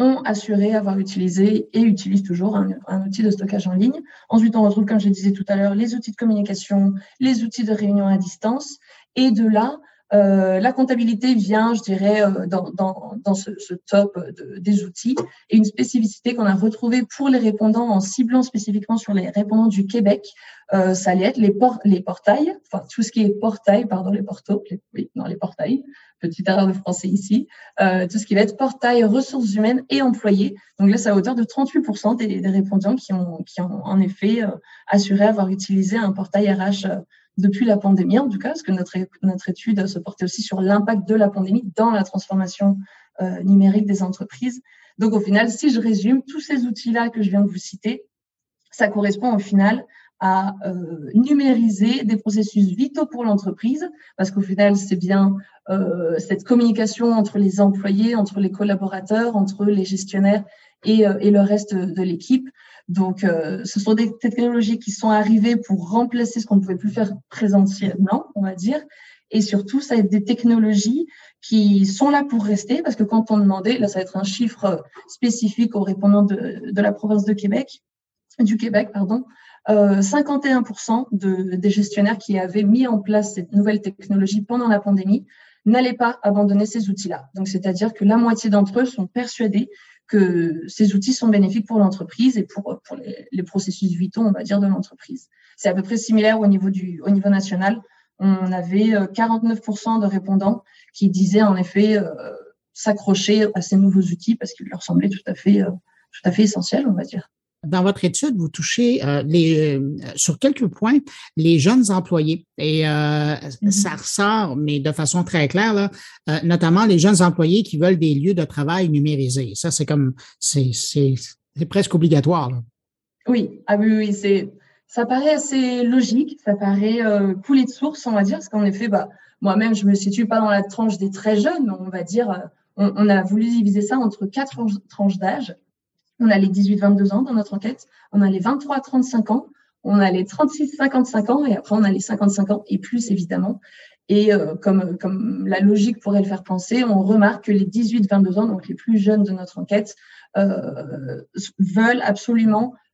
ont assuré avoir utilisé et utilisent toujours un, outil de stockage en ligne. Ensuite, on retrouve, comme je disais tout à l'heure, les outils de communication, les outils de réunion à distance. Et de là, euh, la comptabilité vient, je dirais, euh, dans, dans, dans ce, ce, top de, des outils et une spécificité qu'on a retrouvée pour les répondants en ciblant spécifiquement sur les répondants du Québec, euh, ça allait être les, les portails, enfin tout ce qui est portail, pardon, les portos, les, oui, non, les portails, petite erreur de français ici, euh, tout ce qui va être portail, ressources humaines et employés. Donc là, c'est à hauteur de 38% des, des, répondants qui ont, qui ont en effet euh, assuré avoir utilisé un portail RH depuis la pandémie, en tout cas, parce que notre, notre étude se portait aussi sur l'impact de la pandémie dans la transformation euh, numérique des entreprises. Donc au final, si je résume, tous ces outils-là que je viens de vous citer, ça correspond au final à euh, numériser des processus vitaux pour l'entreprise, parce qu'au final, c'est bien euh, cette communication entre les employés, entre les collaborateurs, entre les gestionnaires et, et le reste de l'équipe. Donc, ce sont des technologies qui sont arrivées pour remplacer ce qu'on ne pouvait plus faire présentiellement, on va dire. Et surtout, ça va être des technologies qui sont là pour rester, parce que quand on demandait, là, ça va être un chiffre spécifique aux répondants de, la province de Québec, du Québec, pardon, 51% euh, de, des gestionnaires qui avaient mis en place cette nouvelle technologie pendant la pandémie n'allaient pas abandonner ces outils-là. Donc, c'est-à-dire que la moitié d'entre eux sont persuadés que ces outils sont bénéfiques pour l'entreprise et pour, pour les, processus vitaux, on va dire, de l'entreprise. C'est à peu près similaire au niveau, du, au niveau national. On avait 49% euh, de répondants qui disaient en effet euh, s'accrocher à ces nouveaux outils parce qu'ils leur semblaient tout à fait, tout à fait essentiels, on va dire. Dans votre étude, vous touchez euh, les, euh, sur quelques points les jeunes employés et euh, mm-hmm. ça ressort, mais de façon très claire, là, notamment les jeunes employés qui veulent des lieux de travail numérisés. Ça, c'est comme c'est presque obligatoire. Oui, ah oui, oui, c'est ça paraît assez logique, ça paraît couler de source, on va dire, parce qu'en effet, bah, moi-même, je me situe pas dans la tranche des très jeunes, on va dire, on, on a voulu diviser ça entre quatre tranches d'âge. On a les 18-22 ans dans notre enquête, on a les 23-35 ans, on a les 36-55 ans et après on a les 55 ans et plus évidemment. Et euh, comme, comme la logique pourrait le faire penser, on remarque que les 18-22 ans, donc les plus jeunes de notre enquête, euh, veulent absolument euh,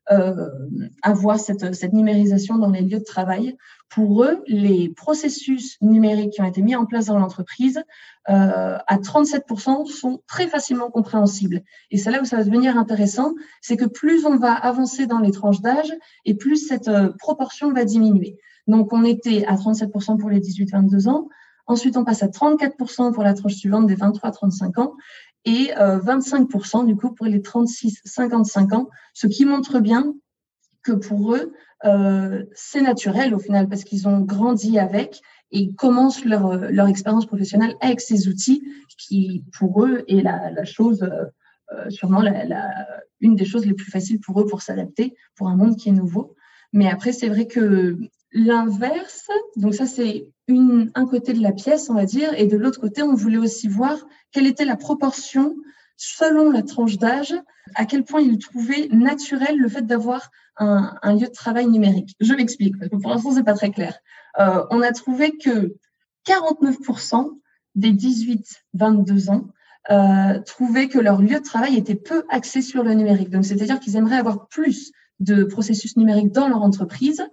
avoir cette, cette numérisation dans les lieux de travail. Pour eux, les processus numériques qui ont été mis en place dans l'entreprise, euh, à 37%, sont très facilement compréhensibles. Et c'est là où ça va devenir intéressant, c'est que plus on va avancer dans les tranches d'âge, et plus cette euh, proportion va diminuer. Donc, on était à 37% pour les 18-22 ans. Ensuite, on passe à 34% pour la tranche suivante des 23-35 ans et 25% euh, du coup pour les 36-55 ans, ce qui montre bien que pour eux, euh, c'est naturel au final parce qu'ils ont grandi avec et commencent leur, leur expérience professionnelle avec ces outils qui, pour eux, est la, chose, euh, sûrement la, une des choses les plus faciles pour eux pour s'adapter pour un monde qui est nouveau. Mais après, c'est vrai que l'inverse, donc ça c'est un côté de la pièce, on va dire, et de l'autre côté, on voulait aussi voir quelle était la proportion selon la tranche d'âge, à quel point il trouvait naturel le fait d'avoir un, un, lieu de travail numérique. Je m'explique, parce que pour l'instant, c'est pas très clair. Euh, on a trouvé que 49% des 18-22 ans euh, trouvaient que leur lieu de travail était peu axé sur le numérique. Donc, c'est-à-dire qu'ils aimeraient avoir plus de processus numériques dans leur entreprise.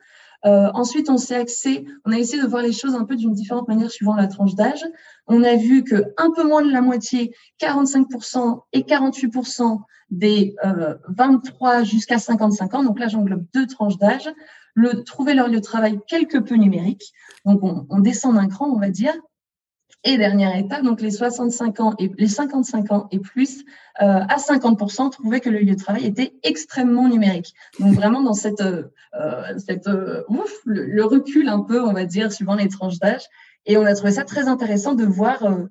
Euh, ensuite, on s'est axé, on a essayé de voir les choses un peu d'une différente manière suivant la tranche d'âge. On a vu que un peu moins de la moitié, 45% et 48% des euh, 23 jusqu'à 55 ans, donc là j'englobe deux tranches d'âge, le, trouver leur lieu de travail quelque peu numérique. Donc on, on descend d'un cran, on va dire. Et dernière étape, donc les 65 ans et les 55 ans et plus, euh, à 50%, trouvaient que le lieu de travail était extrêmement numérique. Donc *laughs* vraiment dans cette, euh, cette euh, ouf, le, recul un peu, on va dire, suivant les tranches d'âge. Et on a trouvé ça très intéressant de voir euh,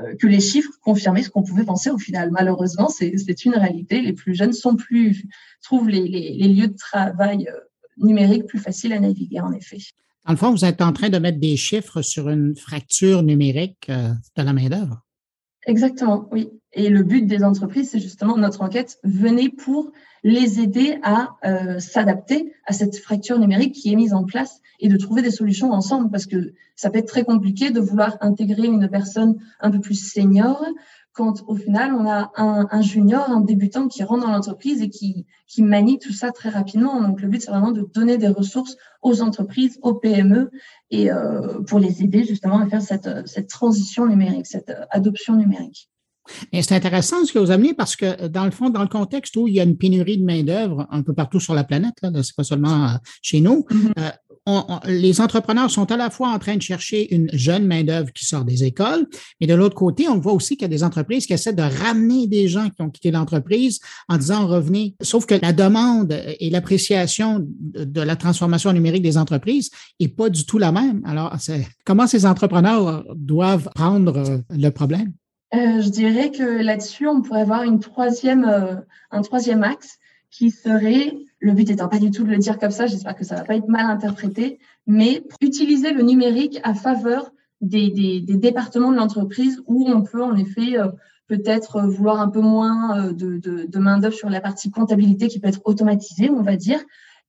euh, que les chiffres confirmaient ce qu'on pouvait penser au final. Malheureusement, c'est une réalité. Les plus jeunes sont plus trouvent les, les, les lieux de travail numériques plus faciles à naviguer, en effet. Dans le fond, vous êtes en train de mettre des chiffres sur une fracture numérique euh, de la main-d'œuvre. Exactement, oui. Et le but des entreprises, c'est justement notre enquête venait pour les aider à euh, s'adapter à cette fracture numérique qui est mise en place et de trouver des solutions ensemble parce que ça peut être très compliqué de vouloir intégrer une personne un peu plus senior quand au final on a un, un junior, un débutant qui rentre dans l'entreprise et qui, qui manie tout ça très rapidement. Donc le but c'est vraiment de donner des ressources aux entreprises, aux PME et euh, pour les aider justement à faire cette, cette transition numérique, cette adoption numérique. Et c'est intéressant ce que vous amenez parce que, dans le fond, dans le contexte où il y a une pénurie de main-d'œuvre un peu partout sur la planète, là, c'est pas seulement euh, chez nous, mm-hmm. euh, les entrepreneurs sont à la fois en train de chercher une jeune main-d'œuvre qui sort des écoles, mais de l'autre côté, on voit aussi qu'il y a des entreprises qui essaient de ramener des gens qui ont quitté l'entreprise en disant revenez. Sauf que la demande et l'appréciation de la transformation numérique des entreprises est pas du tout la même. Alors, comment ces entrepreneurs doivent prendre le problème? Euh, je dirais que là-dessus, on pourrait avoir une euh, un troisième axe qui serait, le but étant pas du tout de le dire comme ça, j'espère que ça va pas être mal interprété, mais utiliser le numérique à faveur des, des, départements de l'entreprise où on peut en effet euh, peut-être vouloir un peu moins euh, de, de, de main-d'œuvre sur la partie comptabilité qui peut être automatisée, on va dire,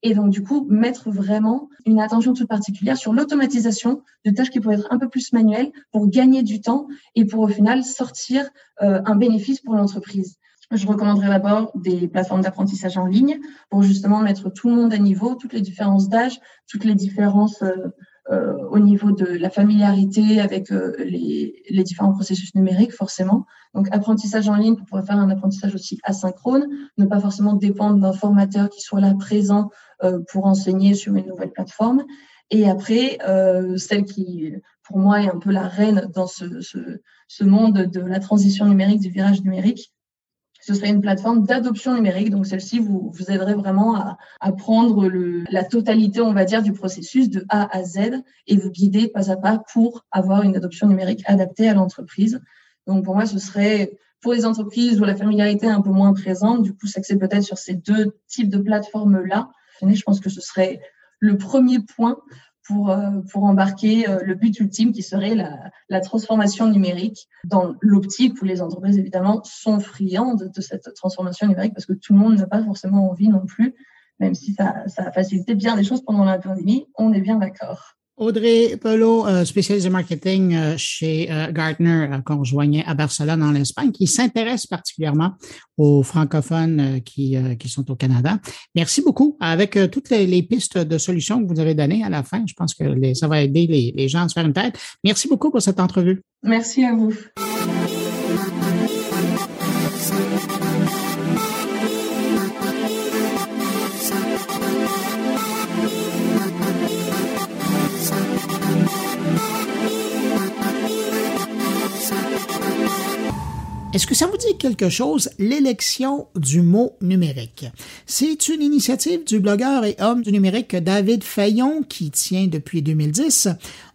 et donc du coup mettre vraiment une attention toute particulière sur l'automatisation de tâches qui pourraient être un peu plus manuelles pour gagner du temps et pour au final sortir euh, un bénéfice pour l'entreprise. Je recommanderais d'abord des plateformes d'apprentissage en ligne pour justement mettre tout le monde à niveau, toutes les différences d'âge, toutes les différences euh, euh, au niveau de la familiarité avec euh, les, les, différents processus numériques, forcément. Donc, apprentissage en ligne pour pouvoir faire un apprentissage aussi asynchrone, ne pas forcément dépendre d'un formateur qui soit là présent euh, pour enseigner sur une nouvelle plateforme. Et après, euh, celle qui, pour moi, est un peu la reine dans ce, ce, ce monde de la transition numérique, du virage numérique, ce serait une plateforme d'adoption numérique. Donc, celle-ci vous, vous aiderait vraiment à, prendre la totalité, on va dire, du processus de A à Z et vous guider pas à pas pour avoir une adoption numérique adaptée à l'entreprise. Donc, pour moi, ce serait pour les entreprises où la familiarité est un peu moins présente, du coup, s'axer peut-être sur ces deux types de plateformes-là. Je pense que ce serait le premier point pour, euh, pour embarquer euh, le but ultime qui serait la, la transformation numérique dans l'optique où les entreprises, évidemment, sont friandes de cette transformation numérique parce que tout le monde n'a pas forcément envie non plus, même si ça, ça a facilité bien les choses pendant la pandémie, on est bien d'accord. Audrey Pelot, euh, spécialiste de marketing euh, chez euh, Gartner, qu'on rejoignait à Barcelone en Espagne, qui s'intéresse particulièrement aux francophones qui, qui sont au Canada. Merci beaucoup. Avec toutes les, pistes de solutions que vous avez données à la fin, je pense que ça va aider les gens à se faire une tête. Merci beaucoup pour cette entrevue. Merci à vous. Est-ce que ça vous dit quelque chose, l'élection du mot numérique? C'est une initiative du blogueur et homme du numérique David Fayon qui tient depuis 2010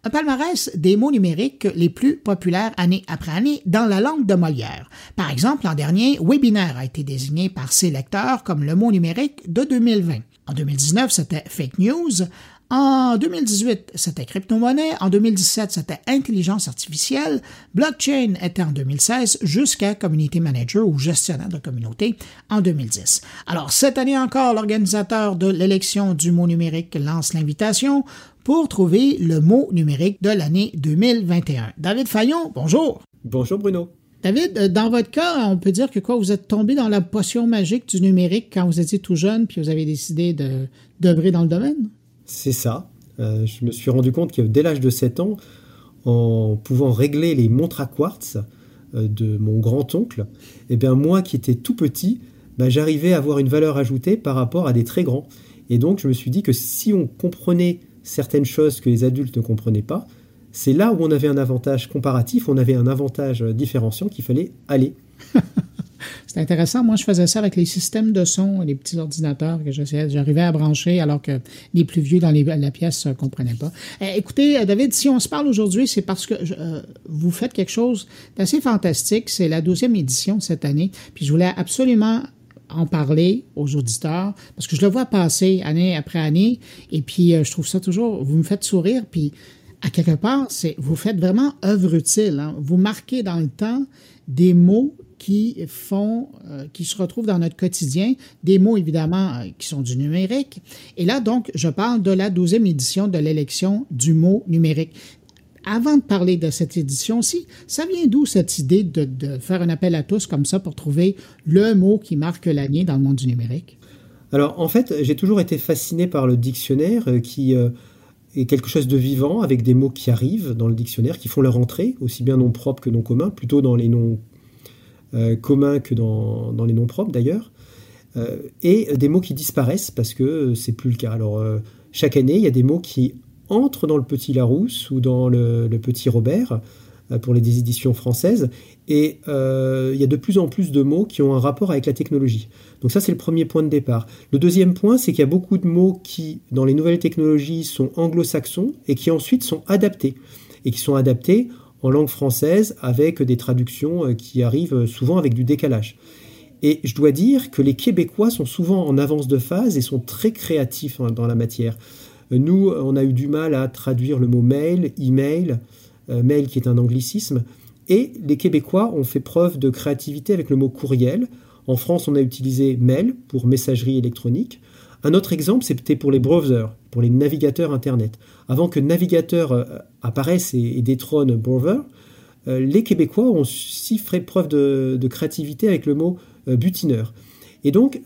un palmarès des mots numériques les plus populaires année après année dans la langue de Molière. Par exemple, l'an dernier, webinaire a été désigné par ses lecteurs comme le mot numérique de 2020. En 2019, c'était fake news. En 2018, c'était crypto-monnaie. En 2017, c'était intelligence artificielle. Blockchain était en 2016 jusqu'à community manager ou gestionnaire de communauté en 2010. Alors, cette année encore, l'organisateur de l'élection du mot numérique lance l'invitation pour trouver le mot numérique de l'année 2021. David Fayon, bonjour. Bonjour Bruno. David, euh, dans votre cas, on peut dire que quoi, vous êtes tombé dans la potion magique du numérique quand vous étiez tout jeune, puis vous avez décidé de d'œuvrer dans le domaine? C'est ça. Euh, je me suis rendu compte que dès l'âge de 7 ans, en pouvant régler les montres à quartz euh, de mon grand-oncle, eh bien moi qui étais tout petit, bah, j'arrivais à avoir une valeur ajoutée par rapport à des très grands. Et donc je me suis dit que si on comprenait certaines choses que les adultes ne comprenaient pas, c'est là où on avait un avantage comparatif, on avait un avantage différenciant qu'il fallait aller. *laughs* C'est intéressant. Moi, je faisais ça avec les systèmes de son, les petits ordinateurs que j'arrivais à brancher alors que les plus vieux dans la pièce ne comprenaient pas. Eh, écoutez, David, si on se parle aujourd'hui, c'est parce que euh, vous faites quelque chose d'assez fantastique. C'est la douzième édition cette année. Puis je voulais absolument en parler aux auditeurs parce que je le vois passer année après année et puis euh, je trouve ça toujours, vous me faites sourire puis à quelque part, vous faites vraiment œuvre utile. Hein. Vous marquez dans le temps des mots qui font, euh, qui se retrouvent dans notre quotidien, des mots évidemment euh, qui sont du numérique. Et là, donc, je parle de la douzième édition de l'élection du mot numérique. Avant de parler de cette édition-ci, ça vient d'où cette idée de, faire un appel à tous comme ça pour trouver le mot qui marque l'année dans le monde du numérique? Alors, en fait, j'ai toujours été fasciné par le dictionnaire euh, qui est quelque chose de vivant avec des mots qui arrivent dans le dictionnaire, qui font leur entrée, aussi bien non propres que non communs, plutôt dans les noms communs que dans, les noms propres d'ailleurs, euh, et des mots qui disparaissent parce que c'est plus le cas. Alors euh, chaque année, il y a des mots qui entrent dans le Petit Larousse ou dans le, Petit Robert pour les éditions françaises, et il y a de plus en plus de mots qui ont un rapport avec la technologie. Donc ça, c'est le premier point de départ. Le deuxième point, c'est qu'il y a beaucoup de mots qui, dans les nouvelles technologies, sont anglo-saxons et qui ensuite sont adaptés, et qui sont adaptés en langue française avec des traductions euh, qui arrivent souvent avec du décalage. Et je dois dire que les Québécois sont souvent en avance de phase et sont très créatifs dans la matière. Nous, on a eu du mal à traduire le mot mail, email, euh, mail qui est un anglicisme, et les Québécois ont fait preuve de créativité avec le mot courriel. En France, on a utilisé mail pour messagerie électronique. Un autre exemple, c'était pour les browsers, pour les navigateurs Internet. Avant que navigateur euh, apparaisse et, détrône browser, euh, les Québécois ont aussi fait preuve de, créativité avec le mot butineur. Et donc,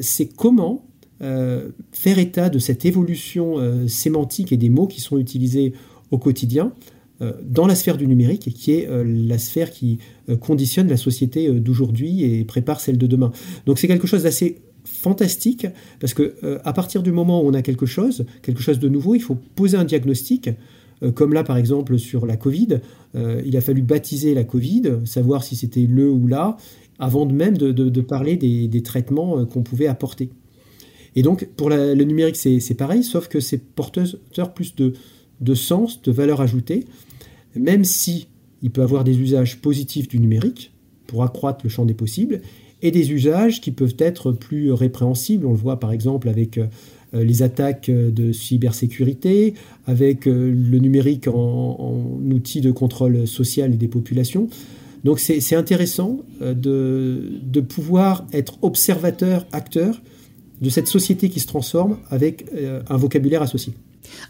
c'est comment faire état de cette évolution sémantique et des mots qui sont utilisés au quotidien euh, dans la sphère du numérique, qui est euh, la sphère qui euh, conditionne la société d'aujourd'hui et prépare celle de demain. Donc c'est quelque chose d'assez fantastique parce que à partir du moment où on a quelque chose, quelque chose de nouveau, il faut poser un diagnostic. comme là, par exemple, sur la Covid, il a fallu baptiser la Covid, savoir si c'était le ou là, avant de même de, parler des, traitements qu'on pouvait apporter. Et donc, pour le numérique, c'est pareil, sauf que c'est porteur plus de, de sens, de valeur ajoutée même si il peut avoir des usages positifs du numérique pour accroître le champ des possibles, et des usages qui peuvent être plus répréhensibles. On le voit par exemple avec euh, les attaques de cybersécurité, avec euh, le numérique en, outil de contrôle social des populations. Donc c'est intéressant euh, de, de, pouvoir être observateur, acteur de cette société qui se transforme avec un vocabulaire associé.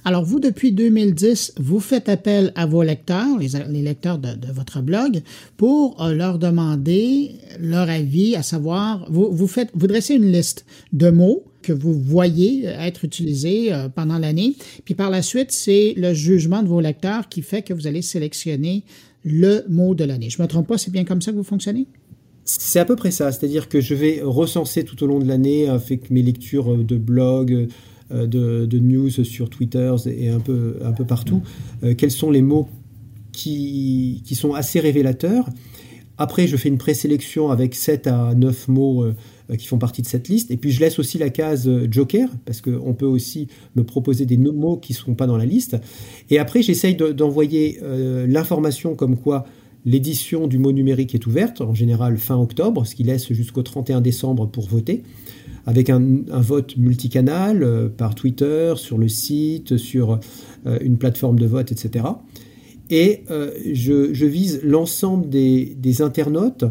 Alors, vous, depuis 2010, vous faites appel à vos lecteurs, les, lecteurs de, votre blog, pour euh, leur demander leur avis, à savoir, vous, vous, faites, vous dressez une liste de mots que vous voyez être utilisés euh, pendant l'année, puis par la suite, c'est le jugement de vos lecteurs qui fait que vous allez sélectionner le mot de l'année. Je ne me trompe pas, c'est bien comme ça que vous fonctionnez? C'est à peu près ça, c'est-à-dire que je vais recenser tout au long de l'année avec mes lectures de blog, euh, de, news sur Twitter et un peu, un peu partout, euh, quels sont les mots qui, qui, sont assez révélateurs? Après, je fais une présélection avec 7 à 9 mots euh, qui font partie de cette liste. Et puis, je laisse aussi la case Joker, parce qu'on peut aussi me proposer des mots qui ne sont pas dans la liste. Et après, j'essaye d'envoyer l'information comme quoi l'édition du mot numérique est ouverte, en général fin octobre, ce qui laisse jusqu'au 31 décembre pour voter avec un, vote multicanal euh, par Twitter, sur le site, sur euh, une plateforme de vote, etc. Et euh, je, vise l'ensemble des, internautes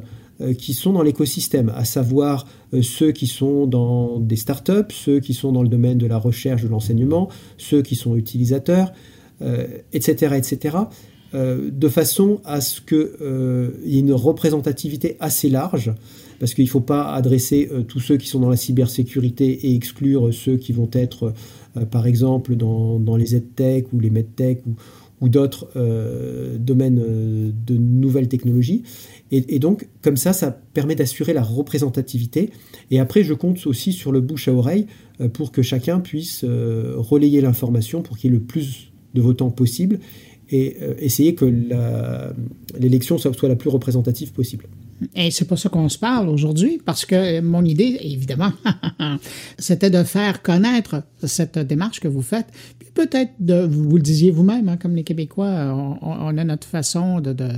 qui sont dans l'écosystème, à savoir ceux qui sont dans des startups, ceux qui sont dans le domaine de la recherche, de l'enseignement, ceux qui sont utilisateurs, etc., etc., de façon à ce qu'il y ait une représentativité assez large parce qu'il ne faut pas adresser euh, tous ceux qui sont dans la cybersécurité et exclure ceux qui vont être, euh, par exemple, dans, les EdTech ou les MedTech ou, d'autres euh, domaines de nouvelles technologies. Et, donc, comme ça, ça permet d'assurer la représentativité. Et après, je compte aussi sur le bouche à oreille pour que chacun puisse relayer l'information pour qu'il y ait le plus de votants possible et essayer que l'élection soit la plus représentative possible. Et c'est pour ça qu'on se parle aujourd'hui, parce que mon idée, évidemment, *laughs* c'était de faire connaître cette démarche que vous faites, puis peut-être de, vous le disiez vous-même, hein, comme les Québécois, on, a notre façon de, de,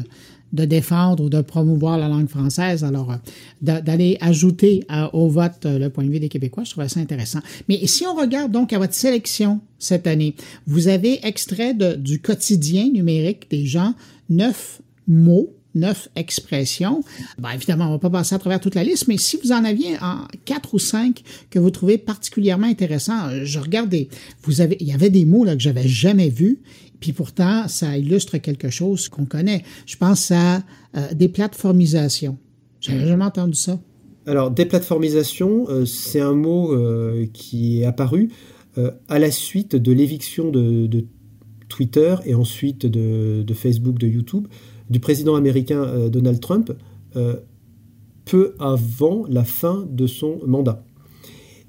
de, défendre ou de promouvoir la langue française, alors euh, d'aller ajouter au vote euh, le point de vue des Québécois, je trouvais ça intéressant. Mais si on regarde donc à votre sélection cette année, vous avez extrait du quotidien numérique des gens neuf mots neuf expressions. Ben, évidemment, on ne va pas passer à travers toute la liste, mais si vous en aviez en quatre ou cinq que vous trouvez particulièrement intéressants, euh, je regardais, vous avez, il y avait des mots là, que j'avais jamais vus, puis pourtant, ça illustre quelque chose qu'on connaît. Je pense à euh, des plateformisations. J'avais jamais entendu ça. Alors, déplatformisation, euh, c'est un mot qui est apparu à la suite de l'éviction de, Twitter et ensuite de Facebook, de YouTube du président américain euh, Donald Trump euh, peu avant la fin de son mandat.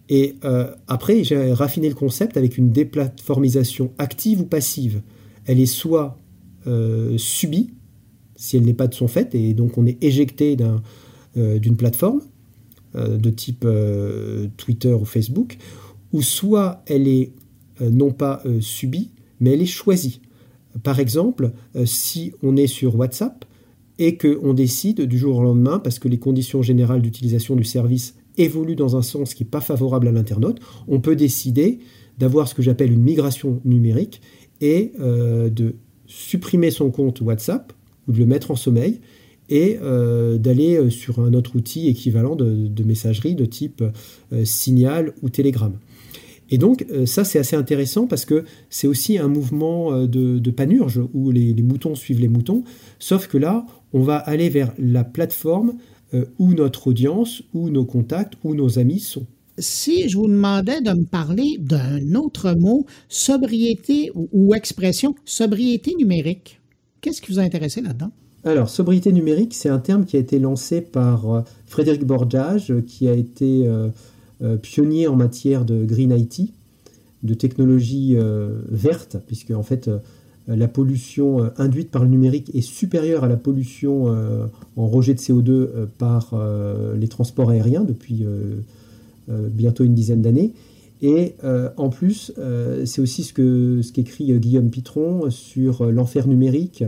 Et euh, après, j'ai raffiné le concept avec une déplatformisation active ou passive. Elle est soit subie, si elle n'est pas de son fait, et donc on est éjecté d'une plateforme de type Twitter ou Facebook, ou soit elle est non pas subie, mais elle est choisie. Par exemple, euh, si on est sur WhatsApp et qu'on décide du jour au lendemain, parce que les conditions générales d'utilisation du service évoluent dans un sens qui n'est pas favorable à l'internaute, on peut décider d'avoir ce que j'appelle une migration numérique et euh, de supprimer son compte WhatsApp ou de le mettre en sommeil et euh, d'aller sur un autre outil équivalent de, messagerie de type Signal ou Telegram. Et donc ça c'est assez intéressant parce que c'est aussi un mouvement de, panurge où les, moutons suivent les moutons, sauf que là on va aller vers la plateforme où notre audience, où nos contacts, où nos amis sont si je vous demandais de me parler d'un autre mot, sobriété ou, expression, sobriété numérique, qu'est-ce qui vous a intéressé là-dedans? Alors, sobriété numérique, c'est un terme qui a été lancé par euh, Frédéric Borjage, qui a été euh, euh, pionnier en matière de Green IT, de technologie verte, puisque en fait, la pollution induite par le numérique est supérieure à la pollution en rejet de CO2 par les transports aériens depuis euh, bientôt une dizaine d'années. Et euh, en plus, euh, c'est aussi ce qu'écrit Guillaume Pitron sur l'enfer numérique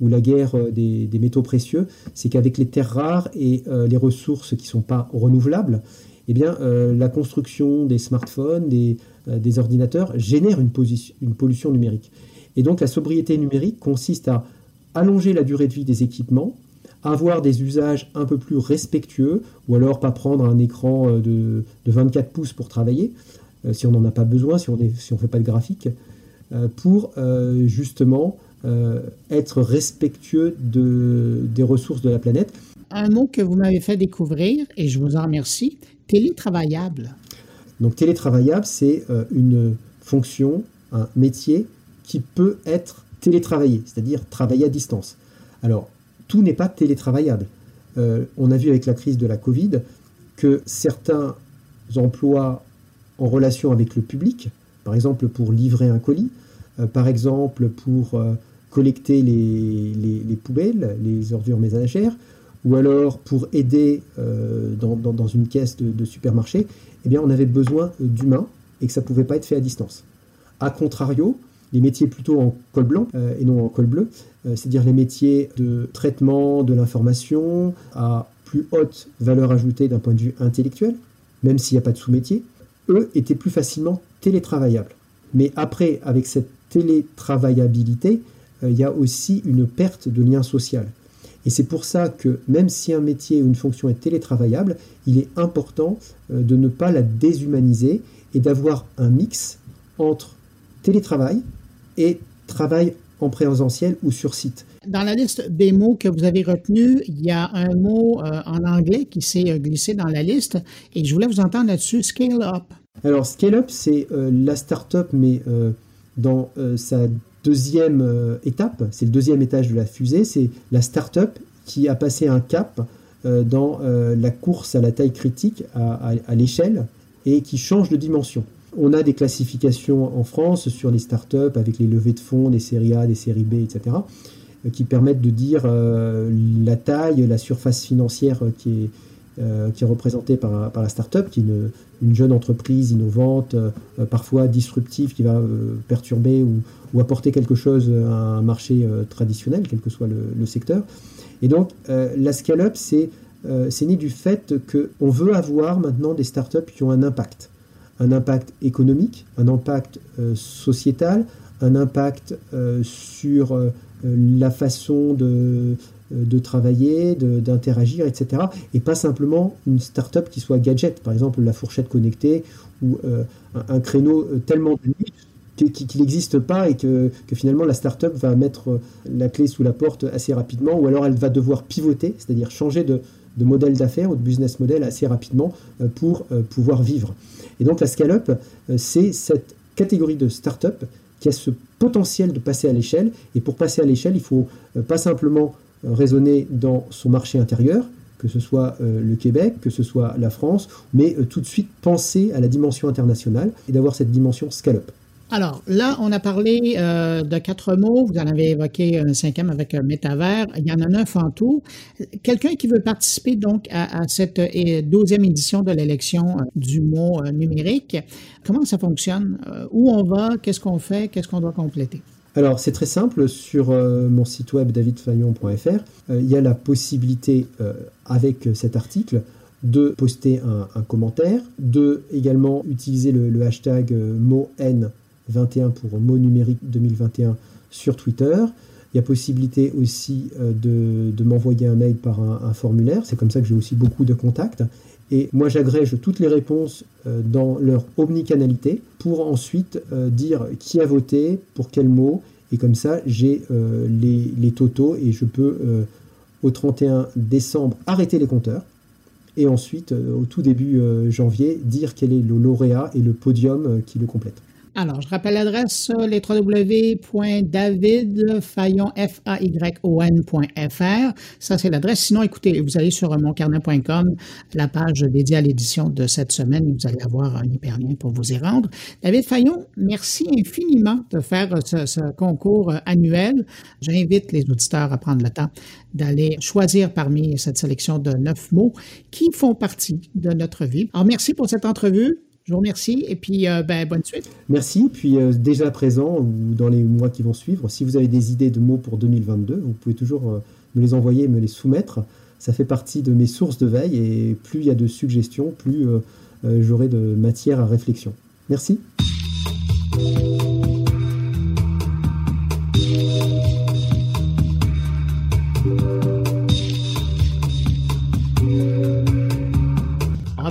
ou la guerre des, métaux précieux, c'est qu'avec les terres rares et les ressources qui ne sont pas renouvelables, eh bien, la construction des smartphones, des, des ordinateurs génère une, pollution numérique. Et donc la sobriété numérique consiste à allonger la durée de vie des équipements, avoir des usages un peu plus respectueux, ou alors pas prendre un écran euh, de, 24 pouces pour travailler, euh, si on n'en a pas besoin, si on ne fait pas de graphique, euh, pour justement être respectueux de, des ressources de la planète. Un mot que vous m'avez fait découvrir, et je vous en remercie, télétravaillable. Donc télétravaillable, c'est une fonction, un métier qui peut être télétravaillé, c'est-à-dire travailler à distance. Alors, tout n'est pas télétravaillable. Euh, on a vu avec la crise de la Covid que certains emplois en relation avec le public, par exemple pour livrer un colis, euh, par exemple pour euh, collecter les, poubelles, les ordures ménagères, ou alors pour aider dans, une caisse de, supermarché, eh bien on avait besoin d'humains et que ça ne pouvait pas être fait à distance. A contrario, les métiers plutôt en col blanc euh, et non en col bleu, euh, c'est-à-dire les métiers de traitement de l'information à plus haute valeur ajoutée d'un point de vue intellectuel, même s'il n'y a pas de sous-métier, eux étaient plus facilement télétravaillables. Mais après, avec cette télétravaillabilité, euh, il y a aussi une perte de lien social. Et c'est pour ça que même si un métier ou une fonction est télétravaillable, il est important de ne pas la déshumaniser et d'avoir un mix entre télétravail, et travail en présentiel ou sur site. Dans la liste des mots que vous avez retenus, il y a un mot euh, en anglais qui s'est euh, glissé dans la liste et je voulais vous entendre là-dessus, Scale Up. Alors, Scale Up, c'est euh, la start-up, mais dans sa deuxième étape, c'est le deuxième étage de la fusée, c'est la start-up qui a passé un cap dans la course à la taille critique, à l'échelle, et qui change de dimension. On a des classifications en France sur les startups avec les levées de fonds, des séries A, des séries B, etc., euh, qui permettent de dire euh, la taille, la surface financière qui est, euh, représentée par, par la startup, qui est une, jeune entreprise innovante, parfois disruptive, qui va perturber ou, apporter quelque chose à un marché traditionnel, quel que soit le, secteur. Et donc, la scale-up, c'est né du fait qu'on veut avoir maintenant des startups qui ont un impact un impact économique, un impact euh, sociétal, un impact euh, sur euh, la façon de, de travailler, d'interagir, etc. Et pas simplement une start-up qui soit gadget, par exemple la fourchette connectée ou un, créneau tellement qu'il n'existe pas et que, finalement la start-up va mettre la clé sous la porte assez rapidement ou alors elle va devoir pivoter, c'est-à-dire changer de, modèle d'affaires ou de business model assez rapidement pour pouvoir vivre. Et donc la scale-up, euh, c'est cette catégorie de start-up qui a ce potentiel de passer à l'échelle. Et pour passer à l'échelle, il faut euh, pas simplement euh, raisonner dans son marché intérieur, que ce soit le Québec, que ce soit la France, mais tout de suite penser à la dimension internationale et d'avoir cette dimension scale-up. Alors là, on a parlé euh, de quatre mots. Vous en avez évoqué un cinquième avec un métavers. Il y en a neuf en tout. Quelqu'un qui veut participer donc à, cette euh, douzième édition de l'élection euh, du mot numérique, comment ça fonctionne? où on va? Qu'est-ce qu'on fait? Qu'est-ce qu'on doit compléter? Alors, c'est très simple. Sur mon site web davidfayon.fr, il y a la possibilité, avec cet article, de poster un, commentaire, de également utiliser le, hashtag mot N21 pour mot numérique 2021 sur Twitter. Il y a possibilité aussi euh, de, m'envoyer un mail par un, formulaire. C'est comme ça que j'ai aussi beaucoup de contacts. Et moi, j'agrège toutes les réponses euh, dans leur omnicanalité pour ensuite euh, dire qui a voté, pour quel mot. Et comme ça, j'ai les, les, totaux et je peux, au 31 décembre, arrêter les compteurs. Et ensuite, au tout début janvier, dire quel est le lauréat et le podium qui le complète. Alors, je rappelle l'adresse, les www.davidfayon.fr. Ça, c'est l'adresse. Sinon, écoutez, vous allez sur moncarnet.com, la page dédiée à l'édition de cette semaine. Vous allez avoir un hyperlien pour vous y rendre. David Fayon, merci infiniment de faire ce, ce concours annuel. J'invite les auditeurs à prendre le temps d'aller choisir parmi cette sélection de neuf mots qui font partie de notre vie. Alors, merci pour cette entrevue. Je vous remercie et puis euh, ben, bonne suite. Merci. Puis euh, déjà présent ou dans les mois qui vont suivre, si vous avez des idées de mots pour 2022, vous pouvez toujours euh, me les envoyer et me les soumettre. Ça fait partie de mes sources de veille et plus il y a de suggestions, plus j'aurai de matière à réflexion. Merci.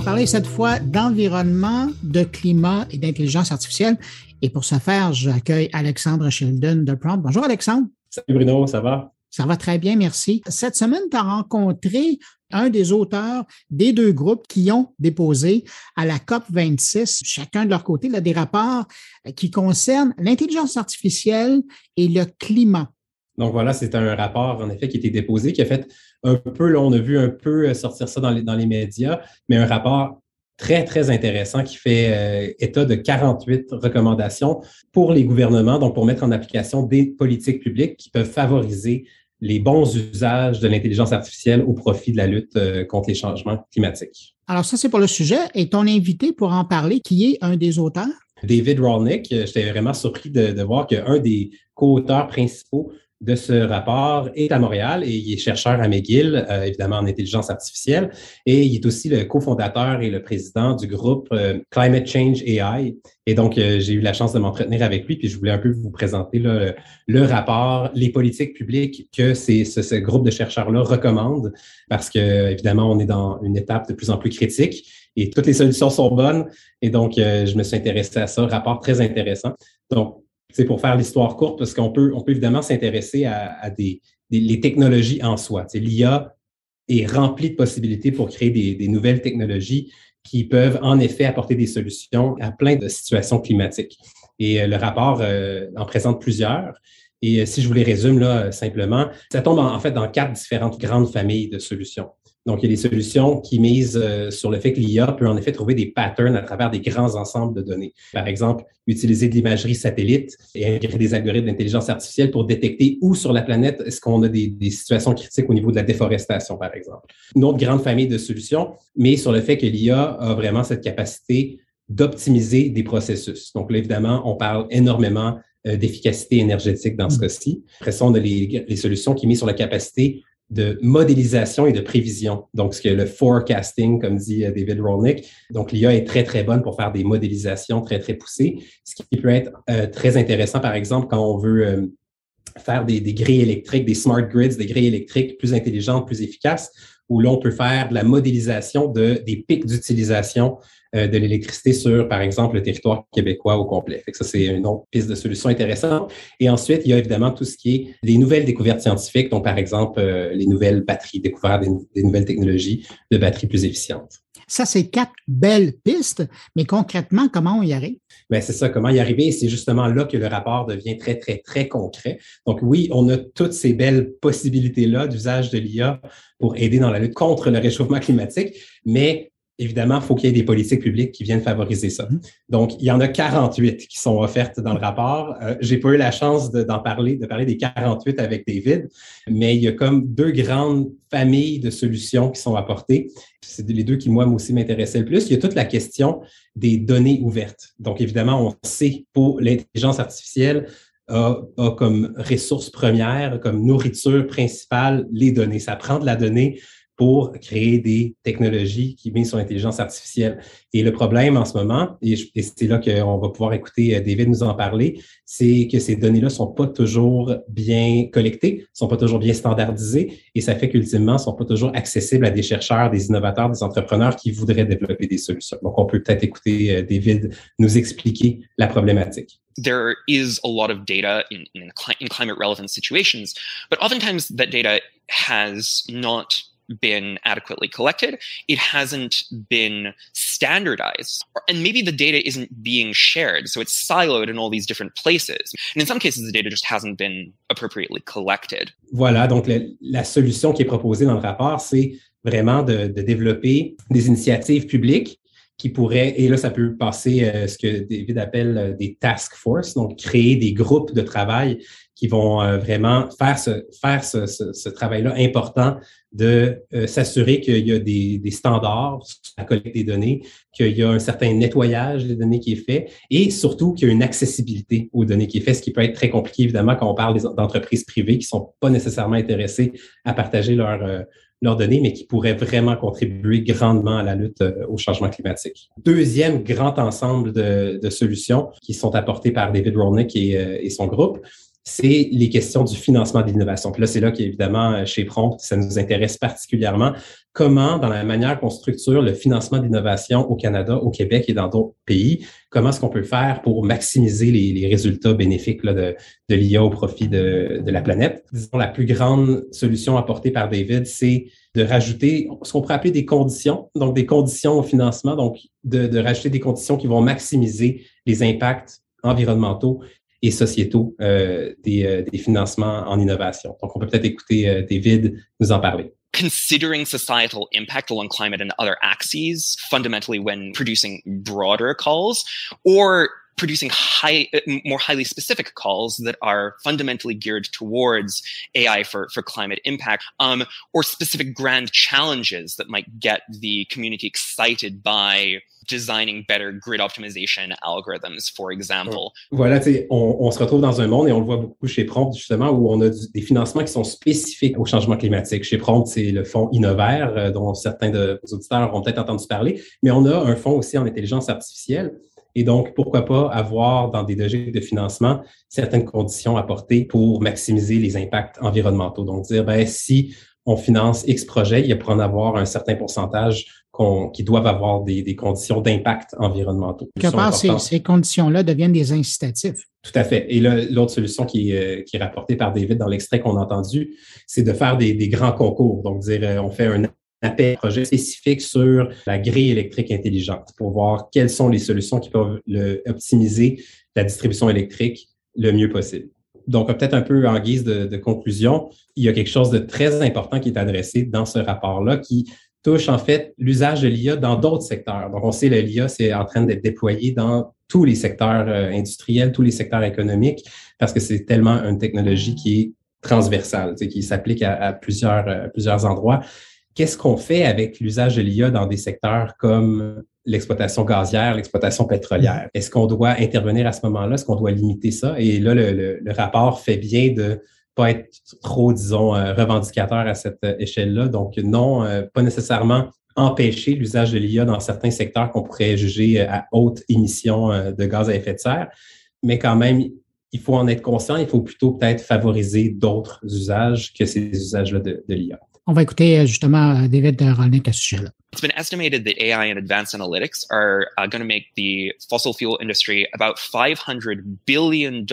Parler cette fois d'environnement, de climat et d'intelligence artificielle. Et pour ce faire, j'accueille Alexandre Sheldon de Prompt. Bonjour Alexandre. Salut Bruno, ça va? Ça va très bien, merci. Cette semaine, tu as rencontré un des auteurs des deux groupes qui ont déposé à la COP 26, chacun de leur côté, là, des rapports qui concernent l'intelligence artificielle et le climat. Donc voilà, c'est un rapport, en effet, qui a été déposé, qui a fait un peu, là, on a vu un peu euh, sortir ça dans les, dans les médias, mais un rapport très, très intéressant qui fait euh, état de 48 recommandations pour les gouvernements, donc pour mettre en application des politiques publiques qui peuvent favoriser les bons usages de l'intelligence artificielle au profit de la lutte euh, contre les changements climatiques. Alors ça, c'est pour le sujet. Et ton invité pour en parler, qui est un des auteurs? David Rolnick. J'étais vraiment surpris de, de voir qu'un des co-auteurs principaux de ce rapport est à Montréal et il est chercheur à McGill, euh, évidemment en intelligence artificielle, et il est aussi le cofondateur et le président du groupe euh, Climate Change AI. Et donc, euh, j'ai eu la chance de m'entretenir avec lui, puis je voulais un peu vous présenter le, rapport, les politiques publiques que ces, ce, groupe de chercheurs-là recommande, parce que, évidemment, on est dans une étape de plus en plus critique et toutes les solutions sont bonnes. Et donc, je me suis intéressé à ça, rapport très intéressant. Donc, c'est pour faire l'histoire courte, parce qu'on peut, on peut évidemment s'intéresser à, des, les technologies en soi. L'IA est remplie de possibilités pour créer des, nouvelles technologies qui peuvent en effet apporter des solutions à plein de situations climatiques. Et euh, le rapport euh, en présente plusieurs. Et euh, si je vous les résume là simplement, ça tombe en fait dans quatre différentes grandes familles de solutions. Donc, il y a des solutions qui misent euh, sur le fait que l'IA peut en effet trouver des patterns à travers des grands ensembles de données. Par exemple, utiliser de l'imagerie satellite et intégrer des algorithmes d'intelligence artificielle pour détecter où sur la planète est-ce qu'on a des, des, situations critiques au niveau de la déforestation, par exemple. Une autre grande famille de solutions, mais sur le fait que l'IA a vraiment cette capacité d'optimiser des processus. Donc là, évidemment, on parle énormément euh, d'efficacité énergétique dans ce mmh. cas-ci. Après ça, on a les, les solutions qui misent sur la capacité de modélisation et de prévision. Donc, ce que le forecasting, comme dit euh, David Rolnick. Donc, l'IA est très, très bonne pour faire des modélisations très, très poussées, ce qui peut être euh, très intéressant, par exemple, quand on veut euh, faire des, des, grilles électriques, des smart grids, des grilles électriques plus intelligentes, plus efficaces, où l'on peut faire de la modélisation de, des pics d'utilisation de l'électricité sur, par exemple, le territoire québécois au complet. Fait que ça, c'est une autre piste de solution intéressante. Et ensuite, il y a évidemment tout ce qui est des nouvelles découvertes scientifiques, dont par exemple euh, les nouvelles batteries, découvertes des, nouvelles technologies de batteries plus efficientes. Ça, c'est quatre belles pistes, mais concrètement, comment on y arrive? Bien, c'est ça, comment y arriver? C'est justement là que le rapport devient très, très, très concret. Donc oui, on a toutes ces belles possibilités-là d'usage de l'IA pour aider dans la lutte contre le réchauffement climatique, mais évidemment, il faut qu'il y ait des politiques publiques qui viennent favoriser ça. Mm-hmm. Donc, il y en a 48 qui sont offertes dans le rapport. Euh, j'ai pas eu la chance d'en parler, de parler des 48 avec David, mais il y a comme deux grandes familles de solutions qui sont apportées. C'est les deux qui, moi, aussi m'intéressaient le plus. Il y a toute la question des données ouvertes. Donc, évidemment, on sait pour l'intelligence artificielle, a, a, comme ressource première, comme nourriture principale, les données. Ça prend de la donnée pour créer des technologies qui misent sur l'intelligence artificielle. Et le problème en ce moment, et, c'est là qu'on va pouvoir écouter euh, David nous en parler, c'est que ces données-là sont pas toujours bien collectées, sont pas toujours bien standardisées, et ça fait qu'ultimement, sont pas toujours accessibles à des chercheurs, des innovateurs, des entrepreneurs qui voudraient développer des solutions. Donc, on peut peut-être écouter euh, David nous expliquer la problématique. there is a lot of data in, climate relevant situations, but oftentimes that data has not been adequately collected. It hasn't been standardized. And maybe the data isn't being shared. So it's siloed in all these different places. And in some cases, the data just hasn't been appropriately collected. Voilà. Donc, la, la solution qui est proposée dans le rapport, c'est vraiment de, de développer des initiatives publiques qui pourraient, et là, ça peut passer euh, ce que David appelle euh, des task force, donc créer des groupes de travail qui vont euh, vraiment faire ce, faire ce, ce, ce travail-là important de euh, s'assurer qu'il y a des, des, standards à collecter des données, qu'il y a un certain nettoyage des données qui est fait et surtout qu'il y a une accessibilité aux données qui est fait, ce qui peut être très compliqué évidemment quand on parle d'entreprises privées qui sont pas nécessairement intéressées à partager leurs euh, leurs données, mais qui pourraient vraiment contribuer grandement à la lutte euh, au changement climatique. Deuxième grand ensemble de, de solutions qui sont apportées par David Rolnick et, et son groupe, c'est les questions du financement de l'innovation. Puis là, c'est là qu'évidemment, euh, chez Prompt, ça nous intéresse particulièrement. Comment, dans la manière qu'on structure le financement d'innovation au Canada, au Québec et dans d'autres pays, comment est-ce qu'on peut faire pour maximiser les, résultats bénéfiques de, de l'IA au profit de, de, la planète? Disons, la plus grande solution apportée par David, c'est de rajouter ce qu'on pourrait appeler des conditions, donc des conditions au financement, donc de, de rajouter des conditions qui vont maximiser les impacts environnementaux et sociétaux euh, des, euh, des, financements en innovation. Donc, on peut peut-être écouter euh, David nous en parler. Considering societal impact along climate and other axes, fundamentally when producing broader calls, or producing high, more highly specific calls that are fundamentally geared towards AI for, for climate impact, um, or specific grand challenges that might get the community excited by designing better grid optimization algorithms, for example. Voilà, on, se retrouve dans un monde et on le voit beaucoup chez Prompt, justement, où on a des financements qui sont spécifiques au changement climatique. Chez Prompt, c'est le fonds Innovert, euh, dont certains de vos auditeurs ont peut-être entendu parler, mais on a un fonds aussi en intelligence artificielle. Et donc, pourquoi pas avoir dans des logiques de financement certaines conditions apportées pour maximiser les impacts environnementaux. Donc, dire, ben, si on finance X projet, il y a pour en avoir un certain pourcentage qui doivent avoir des, des conditions d'impact environnementaux. Quelque part, ces, ces conditions-là deviennent des incitatifs. Tout à fait. Et l'autre solution qui, euh, qui est rapportée par David dans l'extrait qu'on a entendu, c'est de faire des, des, grands concours. Donc, dire, euh, on fait un appel projet spécifique sur la grille électrique intelligente pour voir quelles sont les solutions qui peuvent optimiser la distribution électrique le mieux possible. Donc, peut-être un peu en guise de, de, conclusion, il y a quelque chose de très important qui est adressé dans ce rapport-là qui touche en fait l'usage de l'IA dans d'autres secteurs. Donc, on sait que l'IA, c'est en train d'être déployé dans tous les secteurs euh, industriels, tous les secteurs économiques, parce que c'est tellement une technologie qui est transversale, qui s'applique à, à, plusieurs, à euh, plusieurs endroits. Qu'est-ce qu'on fait avec l'usage de l'IA dans des secteurs comme l'exploitation gazière, l'exploitation pétrolière? Est-ce qu'on doit intervenir à ce moment-là? Est-ce qu'on doit limiter ça? Et là, le, rapport fait bien de pas être trop, disons, euh, revendicateur à cette euh, échelle-là. Donc, non, euh, pas nécessairement empêcher l'usage de l'IA dans certains secteurs qu'on pourrait juger à haute émission de gaz à effet de serre, mais quand même, il faut en être conscient, il faut plutôt peut-être favoriser d'autres usages que ces usages-là de l'IA. On va écouter justement David Rolnick à ce sujet-là. It's been estimated that AI and advanced analytics are uh, going to make the fossil fuel industry about $500 billion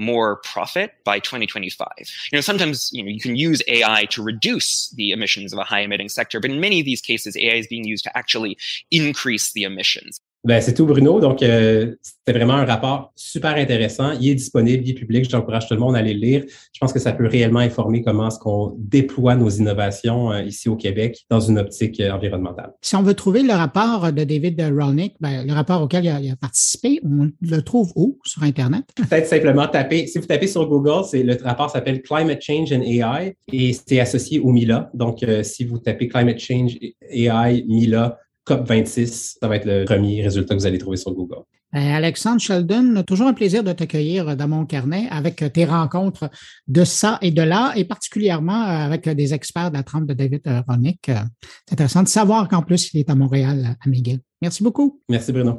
more profit by 2025. You know, sometimes you know you can use AI to reduce the emissions of a high emitting sector, but in many of these cases, AI is being used to actually increase the emissions. Ben, c'est tout, Bruno. Donc, euh, c'était vraiment un rapport super intéressant. Il est disponible, il est public. J'encourage tout le monde à aller le lire. Je pense que ça peut réellement informer comment est-ce qu'on déploie nos innovations euh, ici au Québec dans une optique euh, environnementale. Si on veut trouver le rapport de David Rolnick, ben, le rapport auquel il a, il a, participé, on le trouve où? Sur Internet? Peut-être simplement taper. Si vous tapez sur Google, c'est le rapport s'appelle Climate Change and AI et c'est associé au MILA. Donc, euh, si vous tapez Climate Change AI MILA, COP26, ça va être le premier résultat que vous allez trouver sur Google. Ben, Alexandre Sheldon, toujours un plaisir de t'accueillir dans mon carnet avec tes rencontres de ça et de là, et particulièrement avec des experts de la trempe de David Ronick. C'est intéressant de savoir qu'en plus, il est à Montréal, à. Merci beaucoup. Merci, Bruno.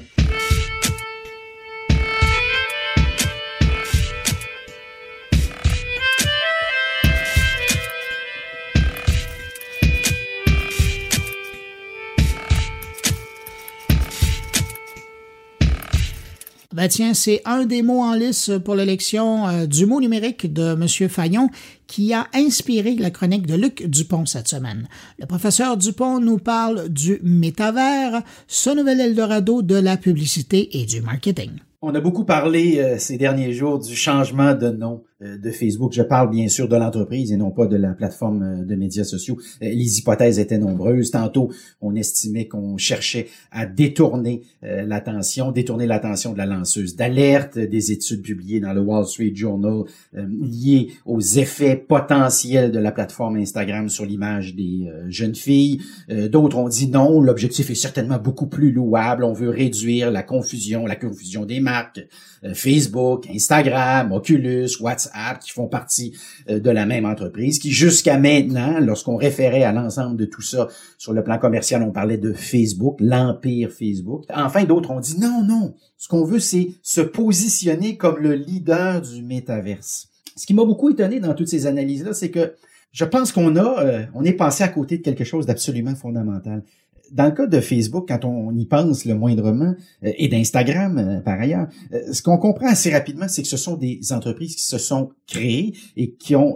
Ben tiens, c'est un des mots en lice pour l'élection euh, du mot numérique de M. Fayon qui a inspiré la chronique de Luc Dupont cette semaine. Le professeur Dupont nous parle du métavers, ce nouvel Eldorado de la publicité et du marketing. On a beaucoup parlé euh, ces derniers jours du changement de nom de Facebook. Je parle bien sûr de l'entreprise et non pas de la plateforme euh, de médias sociaux. Les hypothèses étaient nombreuses. Tantôt, on estimait qu'on cherchait à détourner l'attention, détourner l'attention de la lanceuse d'alerte des études publiées dans le Wall Street Journal liées aux effets potentiels de la plateforme Instagram sur l'image des jeunes filles. D'autres ont dit non, l'objectif est certainement beaucoup plus louable. On veut réduire la confusion, la confusion des marques euh, Facebook, Instagram, Oculus, WhatsApp, qui font partie euh, de la même entreprise, qui jusqu'à maintenant, lorsqu'on référait à l'ensemble de tout ça sur le plan commercial, on parlait de Facebook, l'empire Facebook. Enfin, d'autres ont dit non, non, ce qu'on veut, c'est se positionner comme le leader du métaverse. Ce qui m'a beaucoup étonné dans toutes ces analyses-là, c'est que je pense qu'on a, euh, on est passé à côté de quelque chose d'absolument fondamental dans le cas de Facebook, quand on y pense le moindrement, euh, et d'Instagram euh, par ailleurs, euh, ce qu'on comprend assez rapidement, c'est que ce sont des entreprises qui se sont créées et qui ont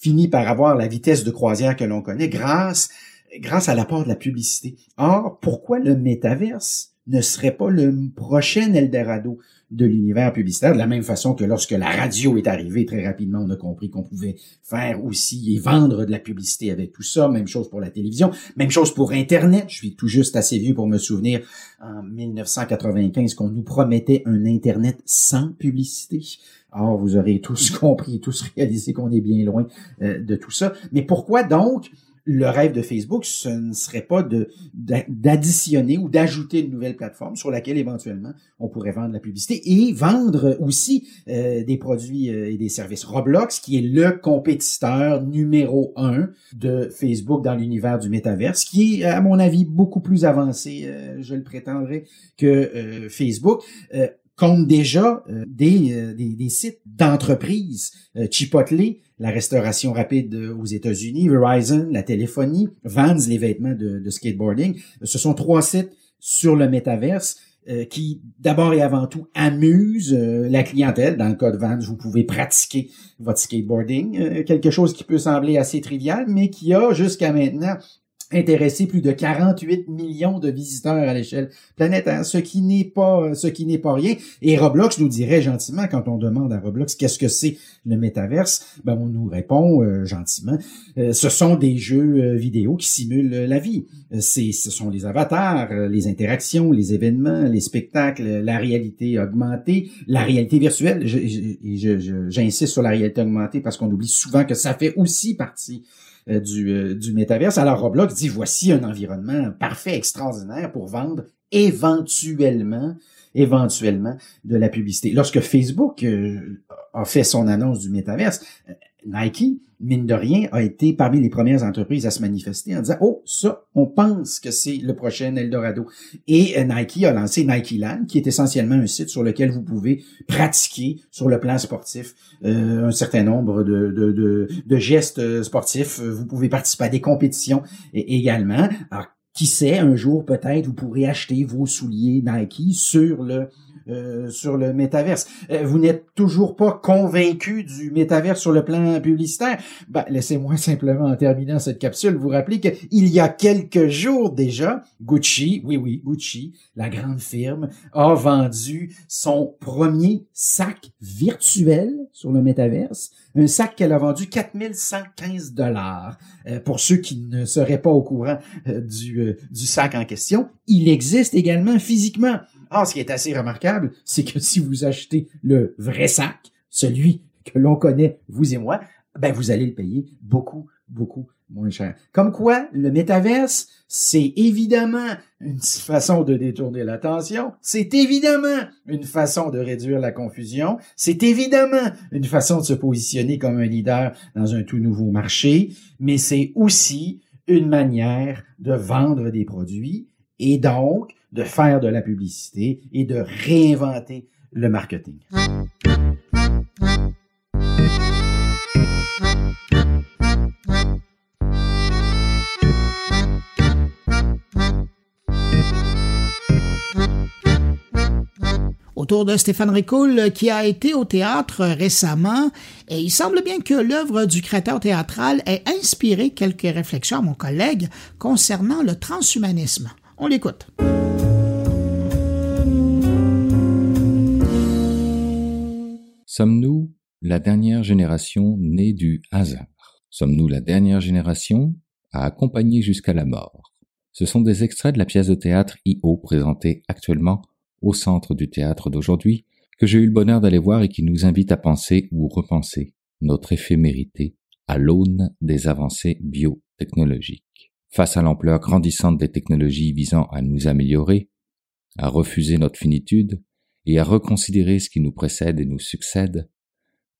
fini par avoir la vitesse de croisière que l'on connaît grâce grâce à l'apport de la publicité. Or, pourquoi le métaverse ne serait pas le prochain Eldorado? De l'univers publicitaire, de la même façon que lorsque la radio est arrivée, très rapidement, on a compris qu'on pouvait faire aussi et vendre de la publicité avec tout ça. Même chose pour la télévision, même chose pour Internet. Je suis tout juste assez vieux pour me souvenir en 1995 qu'on nous promettait un Internet sans publicité. Or, vous aurez tous *laughs* compris, tous réalisé qu'on est bien loin euh, de tout ça. Mais pourquoi donc le rêve de Facebook, ce ne serait pas d'additionner ou d'ajouter une nouvelle plateforme sur laquelle éventuellement on pourrait vendre la publicité et vendre aussi euh, des produits euh, et des services. Roblox, qui est le compétiteur numéro un de Facebook dans l'univers du métaverse, qui est, à mon avis, beaucoup plus avancé, euh, je le prétendrai, que Facebook compte déjà des, des, des, sites d'entreprises. Chipotle la restauration rapide aux États-Unis, Verizon, la téléphonie, Vans, les vêtements de, skateboarding. Ce sont trois sites sur le métaverse euh, qui, d'abord et avant tout, amusent euh, la clientèle. Dans le cas de Vans, vous pouvez pratiquer votre skateboarding, euh, quelque chose qui peut sembler assez trivial, mais qui a jusqu'à maintenant intéressé plus de 48 millions de visiteurs à l'échelle planétaire, ce qui n'est pas ce qui n'est pas rien. Et Roblox nous dirait gentiment quand on demande à Roblox qu'est-ce que c'est le métaverse, ben on nous répond euh, gentiment, euh, ce sont des jeux euh, vidéo qui simulent la vie. C'est ce sont les avatars, les interactions, les événements, les spectacles, la réalité augmentée, la réalité virtuelle. J'insiste sur la réalité augmentée parce qu'on oublie souvent que ça fait aussi partie euh, du, euh, du métaverse. Alors Roblox dit voici un environnement parfait, extraordinaire pour vendre éventuellement éventuellement de la publicité. Lorsque Facebook euh, a fait son annonce du métaverse, Nike, mine de rien, a été parmi les premières entreprises à se manifester en disant Oh, ça, on pense que c'est le prochain Eldorado. Et euh, Nike a lancé Nike Land, qui est essentiellement un site sur lequel vous pouvez pratiquer sur le plan sportif euh, un certain nombre de, gestes sportifs. Vous pouvez participer à des compétitions également. Alors, qui sait, un jour peut-être, vous pourrez acheter vos souliers Nike sur le euh, sur le métaverse. Euh, vous n'êtes toujours pas convaincu du métaverse sur le plan publicitaire? Ben, laissez-moi *laughs* simplement en terminant cette capsule vous rappeler qu'il y a quelques jours déjà, Gucci, oui oui, Gucci, la grande firme, a vendu son premier sac virtuel sur le métaverse. Un sac qu'elle a vendu 4115 dollars. Euh, pour ceux qui ne seraient pas au courant du, du sac en question, il existe également physiquement. Ah, ce qui est assez remarquable, c'est que si vous achetez le vrai sac, celui que l'on connaît, vous et moi, ben vous allez le payer beaucoup, beaucoup moins cher. Comme quoi, le métaverse, c'est évidemment une façon de détourner l'attention, c'est évidemment une façon de réduire la confusion, c'est évidemment une façon de se positionner comme un leader dans un tout nouveau marché, mais c'est aussi une manière de vendre des produits et donc de faire de la publicité et de réinventer le marketing. autour de Stéphane Ricoul qui a été au théâtre récemment et il semble bien que l'œuvre du créateur théâtral ait inspiré quelques réflexions à mon collègue concernant le transhumanisme. On l'écoute. Sommes-nous la dernière génération née du hasard? Sommes-nous la dernière génération à accompagner jusqu'à la mort? Ce sont des extraits de la pièce de théâtre I.O. présentée actuellement au centre du théâtre d'aujourd'hui, que j'ai eu le bonheur d'aller voir et qui nous invite à penser ou repenser notre éphémérité à l'aune des avancées biotechnologiques. Face à l'ampleur grandissante des technologies visant à nous améliorer, à refuser notre finitude et à reconsidérer ce qui nous précède et nous succède,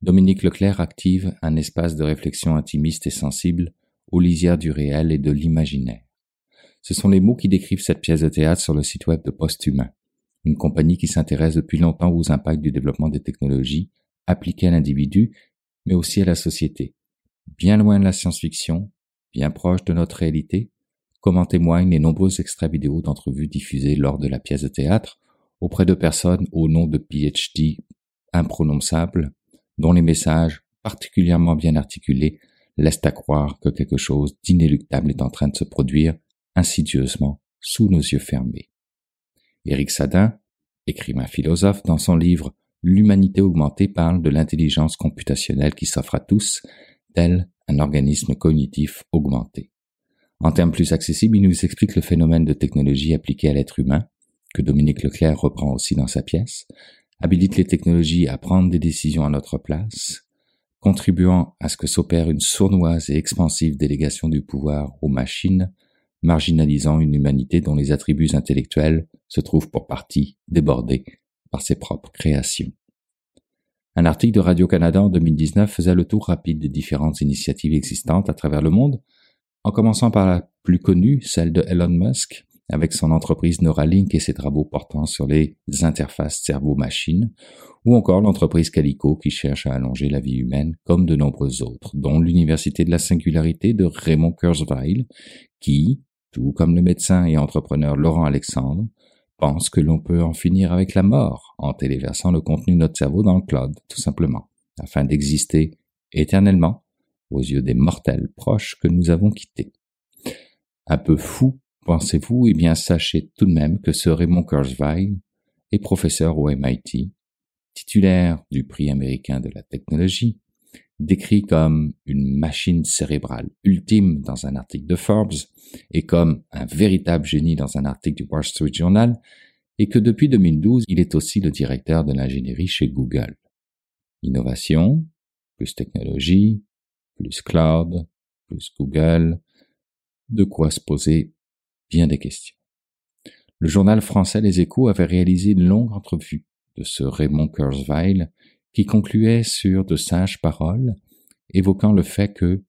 Dominique Leclerc active un espace de réflexion intimiste et sensible aux lisières du réel et de l'imaginaire. Ce sont les mots qui décrivent cette pièce de théâtre sur le site web de Posthumain une compagnie qui s'intéresse depuis longtemps aux impacts du développement des technologies appliquées à l'individu, mais aussi à la société. Bien loin de la science-fiction, bien proche de notre réalité, comme en témoignent les nombreux extraits vidéo d'entrevues diffusées lors de la pièce de théâtre auprès de personnes au nom de PhD imprononçables, dont les messages, particulièrement bien articulés, laissent à croire que quelque chose d'inéluctable est en train de se produire insidieusement sous nos yeux fermés. Éric Sadin, écrivain philosophe, dans son livre L'humanité augmentée parle de l'intelligence computationnelle qui s'offre à tous, tel un organisme cognitif augmenté. En termes plus accessibles, il nous explique le phénomène de technologie appliquée à l'être humain, que Dominique Leclerc reprend aussi dans sa pièce, habilite les technologies à prendre des décisions à notre place, contribuant à ce que s'opère une sournoise et expansive délégation du pouvoir aux machines, marginalisant une humanité dont les attributs intellectuels se trouvent pour partie débordés par ses propres créations. Un article de Radio-Canada en 2019 faisait le tour rapide des différentes initiatives existantes à travers le monde, en commençant par la plus connue, celle de Elon Musk, avec son entreprise Neuralink et ses travaux portant sur les interfaces cerveau-machine, ou encore l'entreprise Calico qui cherche à allonger la vie humaine comme de nombreux autres, dont l'Université de la Singularité de Raymond Kurzweil, qui, tout comme le médecin et entrepreneur Laurent Alexandre, pense que l'on peut en finir avec la mort en téléversant le contenu de notre cerveau dans le cloud, tout simplement, afin d'exister éternellement aux yeux des mortels proches que nous avons quittés. Un peu fou, pensez-vous, eh bien sachez tout de même que ce Raymond Kurzweil est professeur au MIT, titulaire du prix américain de la technologie, décrit comme une machine cérébrale ultime dans un article de Forbes et comme un véritable génie dans un article du Wall Street Journal, et que depuis 2012, il est aussi le directeur de l'ingénierie chez Google. Innovation, plus technologie, plus cloud, plus Google, de quoi se poser bien des questions. Le journal français Les Échos avait réalisé une longue entrevue de ce Raymond Kurzweil qui concluait sur de sages paroles, évoquant le fait que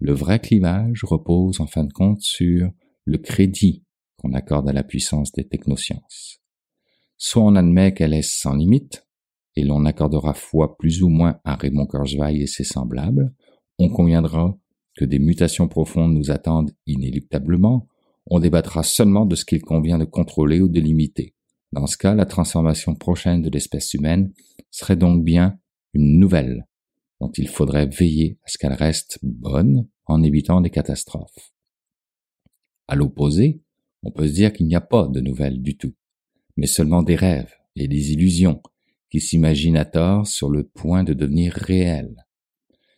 le vrai clivage repose en fin de compte sur le crédit qu'on accorde à la puissance des technosciences. Soit on admet qu'elle est sans limite, et l'on accordera foi plus ou moins à Raymond Kurzweil et ses semblables, on conviendra que des mutations profondes nous attendent inéluctablement, on débattra seulement de ce qu'il convient de contrôler ou de limiter. Dans ce cas, la transformation prochaine de l'espèce humaine serait donc bien une nouvelle dont il faudrait veiller à ce qu'elle reste bonne en évitant des catastrophes. À l'opposé, on peut se dire qu'il n'y a pas de nouvelles du tout, mais seulement des rêves et des illusions qui s'imaginent à tort sur le point de devenir réels.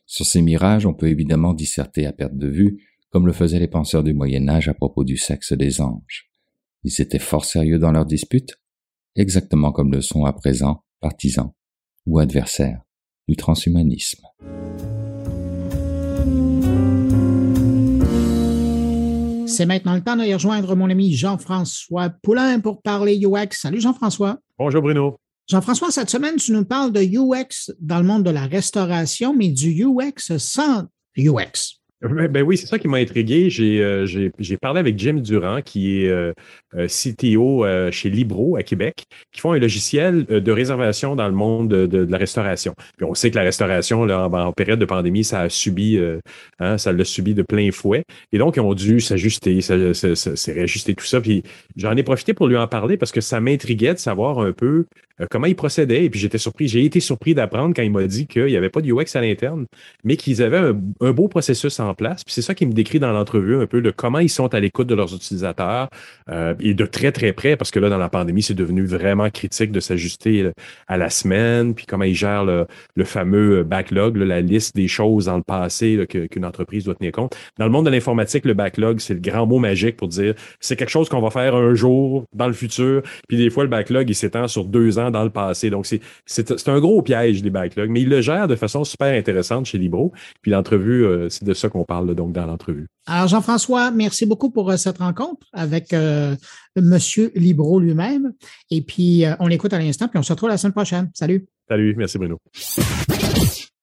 Sur ces mirages, on peut évidemment disserter à perte de vue, comme le faisaient les penseurs du Moyen Âge à propos du sexe des anges. Ils étaient fort sérieux dans leurs disputes, exactement comme le sont à présent partisans ou adversaires du transhumanisme. C'est maintenant le temps de rejoindre mon ami Jean-François Poulain pour parler UX. Salut Jean-François. Bonjour Bruno. Jean-François, cette semaine, tu nous parles de UX dans le monde de la restauration, mais du UX sans UX. Ben, ben, oui, c'est ça qui m'a intrigué. J'ai euh, parlé avec Jim Durand, qui est euh, euh CTO euh, chez Libro à Québec, qui font un logiciel de réservation dans le monde de, la restauration. Puis on sait que la restauration, là, en, période de pandémie, ça a subi, hein, ça l'a subi de plein fouet. Et donc, ils ont dû s'ajuster, s'est réajuster tout ça. Puis j'en ai profité pour lui en parler parce que ça m'intriguait de savoir un peu comment il procédait. Et puis j'étais surpris, j'ai été surpris d'apprendre quand il m'a dit qu'il n'y avait pas de UX à l'interne, mais qu'ils avaient un, beau processus en place. Puis c'est ça qui me décrit dans l'entrevue un peu de comment ils sont à l'écoute de leurs utilisateurs euh, et de très très près parce que là dans la pandémie c'est devenu vraiment critique de s'ajuster euh, à la semaine puis comment ils gèrent le, fameux backlog, la liste des choses dans le passé qu'une entreprise doit tenir compte. Dans le monde de l'informatique, le backlog c'est le grand mot magique pour dire c'est quelque chose qu'on va faire un jour dans le futur. Puis des fois le backlog il s'étend sur deux ans dans le passé. Donc c'est c'est un gros piège les backlogs, mais ils le gèrent de façon super intéressante chez Libro. Puis l'entrevue euh, c'est de ça qu'on parle donc dans l'entrevue. Alors, Jean-François, merci beaucoup pour euh, cette rencontre avec euh, Monsieur Libro lui-même. Et puis, euh, on l'écoute à l'instant, puis on se retrouve la semaine prochaine. Salut. Salut, merci Bruno.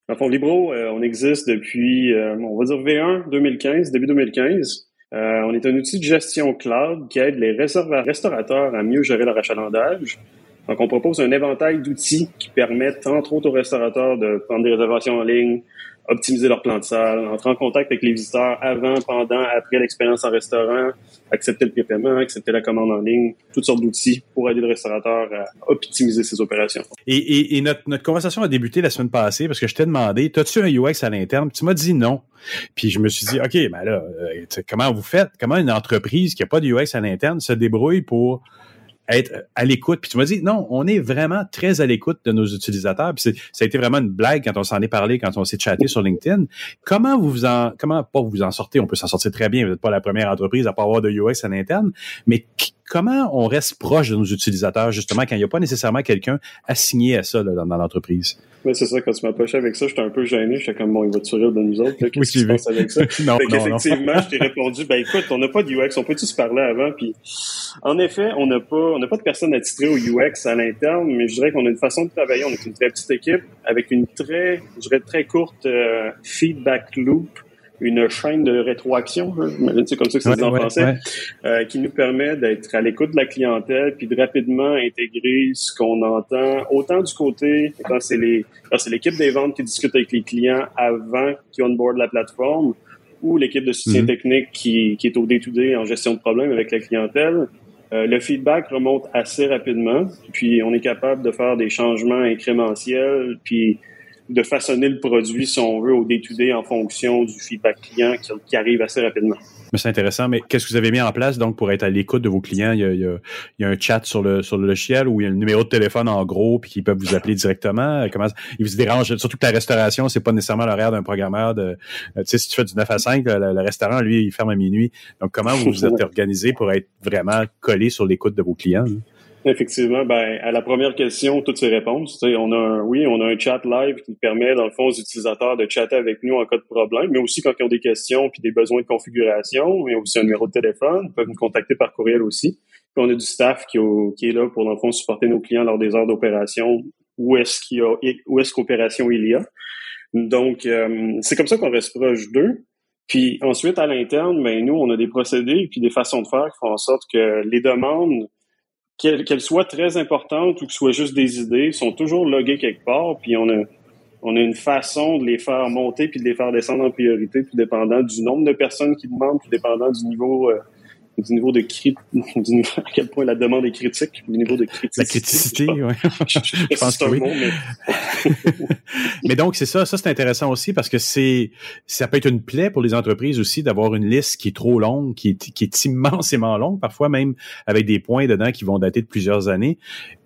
Dans fond, Libro, on existe depuis, on va dire V1 2015, début 2015. on est un outil de gestion cloud qui aide les restaurateurs à mieux gérer leur achalandage. Donc, on propose un éventail d'outils qui permettent, entre autres, aux restaurateurs de prendre des réservations en ligne, optimiser leur plan de salle, entrer en contact avec les visiteurs avant, pendant, après l'expérience en restaurant, accepter le prépaiement, accepter la commande en ligne, toutes sortes d'outils pour aider le restaurateur à optimiser ses opérations. Et, notre, notre, conversation a débuté la semaine passée parce que je t'ai demandé, as-tu un UX à l'interne? Tu m'as dit non. Puis je me suis dit, OK, ben là, euh, comment vous faites? Comment une entreprise qui n'a pas de UX à l'interne se débrouille pour être à l'écoute. Puis tu m'as dit, non, on est vraiment très à l'écoute de nos utilisateurs. Puis ça a été vraiment une blague quand on s'en est parlé, quand on s'est chatté sur LinkedIn. Comment vous vous en, comment pas vous en sortez? On peut s'en sortir très bien. Vous n'êtes pas la première entreprise à pas avoir de UX à l'interne. Mais comment on reste proche de nos utilisateurs, justement, quand il n'y a pas nécessairement quelqu'un assigné à ça dans, l'entreprise? Oui, c'est ça. Quand tu m'approchais avec ça, j'étais un peu gêné. J'étais comme, bon, il va te sourire de nous autres. Qu'est-ce qui se passe avec ça? *laughs* non, fait non, effectivement, je t'ai répondu, ben écoute, on n'a pas de UX. On peut-tu se parler avant? Puis, en effet, on n'a pas, on n'a pas de personne attitrée au UX à l'interne, mais je dirais qu'on a une façon de travailler. On est une très petite équipe avec une très, je dirais, très courte euh, feedback loop une chaîne de rétroaction, c'est comme ça que c'est dit en français, euh, qui nous permet d'être à l'écoute de la clientèle puis de rapidement intégrer ce qu'on entend, autant du côté quand c'est les quand c'est l'équipe des ventes qui discute avec les clients avant qu'ils onboard la plateforme, ou l'équipe de soutien mhm. technique qui, qui est au day-to-day en gestion de problèmes avec la clientèle. Euh, le feedback remonte assez rapidement, puis on est capable de faire des changements incrémentiels, puis de façonner le produit, si on veut, au day-to-day en fonction du feedback client qui, arrive assez rapidement. Mais c'est intéressant. Mais qu'est-ce que vous avez mis en place donc pour être à l'écoute de vos clients? Il y, a, un chat sur le, sur le logiciel où il y a le numéro de téléphone en gros puis qu'ils peuvent vous appeler directement? Comment ils vous dérangent? Surtout que la restauration, c'est pas nécessairement l'horaire d'un programmeur de. Euh, tu sais, si tu fais du 9 à 5, le, restaurant, lui, il ferme à minuit. Donc, comment vous vous êtes *laughs* organisé pour être vraiment collé sur l'écoute de vos clients? Effectivement, ben à la première question, toutes ces réponses. On a un, oui, on a un chat live qui permet, dans le fond, aux utilisateurs de chatter avec nous en cas de problème, mais aussi quand ils ont des questions puis des besoins de configuration. Il y a aussi un numéro de téléphone. Ils peuvent nous contacter par courriel aussi. Puis on a du staff qui, est là pour, dans le fond, supporter nos clients lors des heures d'opération. Où est-ce qu'il y a, où est-ce qu'opération il y a. Donc, euh, c'est comme ça qu'on reste proche d'eux. Puis ensuite, à l'interne, ben nous, on a des procédés puis des façons de faire qui font en sorte que les demandes qu'elles soient très importantes ou que ce soit juste des idées, sont toujours loguées quelque part, puis on a, on a une façon de les faire monter puis de les faire descendre en priorité, tout dépendant du nombre de personnes qui demandent, tout dépendant du niveau euh, du niveau de cri du niveau, à quel point la demande est critique, du niveau de criticité. La criticité, oui. je, pense que oui. mais... *laughs* mais donc, c'est ça. Ça, c'est intéressant aussi parce que c'est, ça peut être une plaie pour les entreprises aussi d'avoir une liste qui est trop longue, qui est, qui est immensément longue, parfois même avec des points dedans qui vont dater de plusieurs années.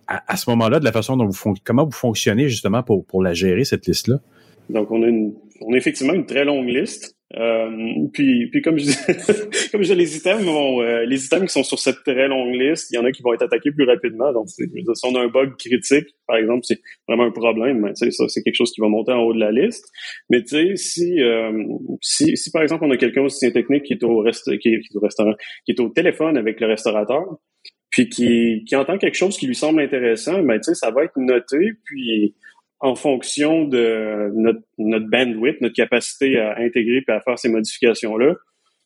À, à ce moment-là, de la façon dont vous, comment vous fonctionnez justement pour, pour la gérer, cette liste-là? Donc, on a, une, on a effectivement une très longue liste Euh, puis, puis comme je dis, *laughs* comme je dis, les items, bon, euh, les items qui sont sur cette très longue liste, il y en a qui vont être attaqués plus rapidement. Donc, si on a un bug critique, par exemple, c'est vraiment un problème. Mais ça, c'est quelque chose qui va monter en haut de la liste. Mais tu sais, si, euh, si, si par exemple on a quelqu'un aussi technique qui est au rest, qui est, au restaurant, qui est au téléphone avec le restaurateur, puis qui, qui entend quelque chose qui lui semble intéressant, ben tu sais, ça va être noté, puis en fonction de notre, notre bandwidth, notre capacité à intégrer et à faire ces modifications-là.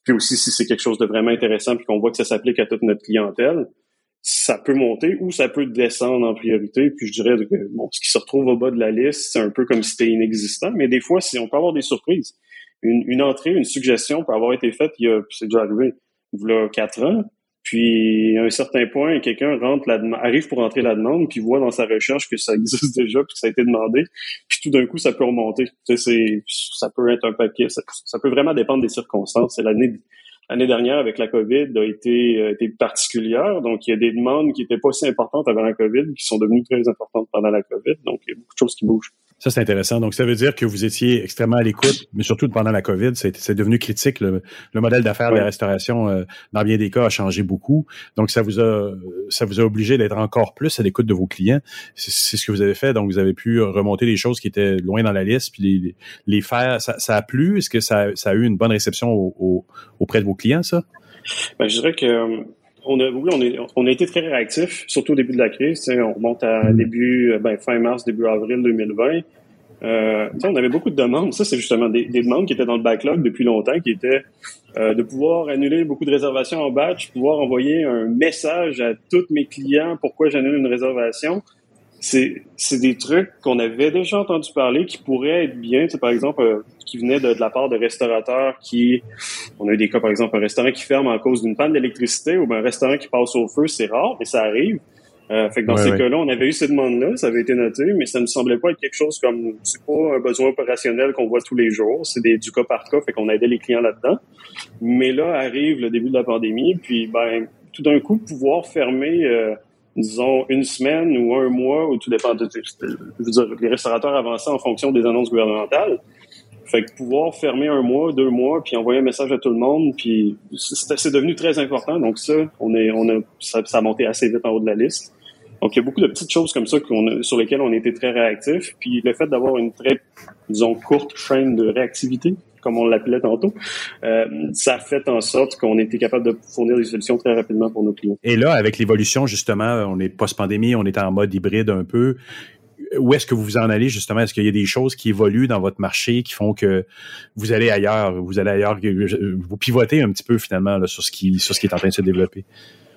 Puis aussi, si c'est quelque chose de vraiment intéressant puis qu'on voit que ça s'applique à toute notre clientèle, ça peut monter ou ça peut descendre en priorité. Puis je dirais que bon, ce qui se retrouve au bas de la liste, c'est un peu comme si c'était inexistant. Mais des fois, si on peut avoir des surprises. Une, une entrée, une suggestion peut avoir été faite il y a, c'est déjà arrivé, il quatre ans. Puis, à un certain point, quelqu'un rentre la arrive pour entrer la demande, puis voit dans sa recherche que ça *laughs* existe déjà, puis que ça a été demandé. Puis tout d'un coup, ça peut remonter. Ça peut être un papier. Ça, peut vraiment dépendre des circonstances. C'est l'année l'année dernière avec la COVID a été, a été particulière. Donc, il y a des demandes qui étaient pas si importantes avant la COVID, qui sont devenues très importantes pendant la COVID. Donc, il y a beaucoup de choses qui bougent. Ça, c'est intéressant. Donc, ça veut dire que vous étiez extrêmement à l'écoute, mais surtout pendant la COVID, c'est devenu critique. Le, le modèle d'affaires de la restauration, euh, dans bien des cas, a changé beaucoup. Donc, ça vous a, ça vous a obligé d'être encore plus à l'écoute de vos clients. C'est ce que vous avez fait. Donc, vous avez pu remonter les choses qui étaient loin dans la liste, puis les, les faire. Ça, ça, a plu? Est-ce que ça, ça, a eu une bonne réception au, auprès de vos clients, ça? Ben, je dirais que on a, oui, on, est, on a été très réactifs, surtout au début de la crise. On remonte à début, ben, fin mars, début avril 2020. Euh, on avait beaucoup de demandes. Ça, c'est justement des, des, demandes qui étaient dans le backlog depuis longtemps, qui étaient euh, de pouvoir annuler beaucoup de réservations en batch, pouvoir envoyer un message à tous mes clients pourquoi j'annule une réservation. C'est, c'est des trucs qu'on avait déjà entendu parler qui pourraient être bien. par exemple, euh, qui venaient de, de, la part de restaurateurs qui... On a eu des cas, par exemple, un restaurant qui ferme en cause d'une panne d'électricité ou un restaurant qui passe au feu, c'est rare, mais ça arrive. Euh, fait que dans ces cas-là, on avait eu ces demandes-là, ça avait été noté, mais ça ne semblait pas être quelque chose comme c'est pas un besoin opérationnel qu'on voit tous les jours, c'est des du cas par cas, fait qu'on aidait les clients là-dedans. Mais là arrive le début de la pandémie, puis ben tout d'un coup pouvoir fermer euh, disons une semaine ou un mois, ou tout dépend de, je veux dire, les restaurateurs avançaient en fonction des annonces gouvernementales. Fait que pouvoir fermer un mois, deux mois, puis envoyer un message à tout le monde, puis c'est devenu très important. Donc ça, on est, on a, ça, a monté assez vite en haut de la liste. Donc, il y a beaucoup de petites choses comme ça sur lesquelles on était très réactifs. Puis le fait d'avoir une très, disons, courte chaîne de réactivité, comme on l'appelait tantôt, euh, ça a fait en sorte qu'on était capable de fournir des solutions très rapidement pour nos clients. Et là, avec l'évolution, justement, on est post-pandémie, on est en mode hybride un peu. Où est-ce que vous vous en allez justement? Est-ce qu'il y a des choses qui évoluent dans votre marché qui font que vous allez ailleurs, vous allez ailleurs, vous pivotez un petit peu finalement là, sur ce qui sur ce qui est en train de se développer?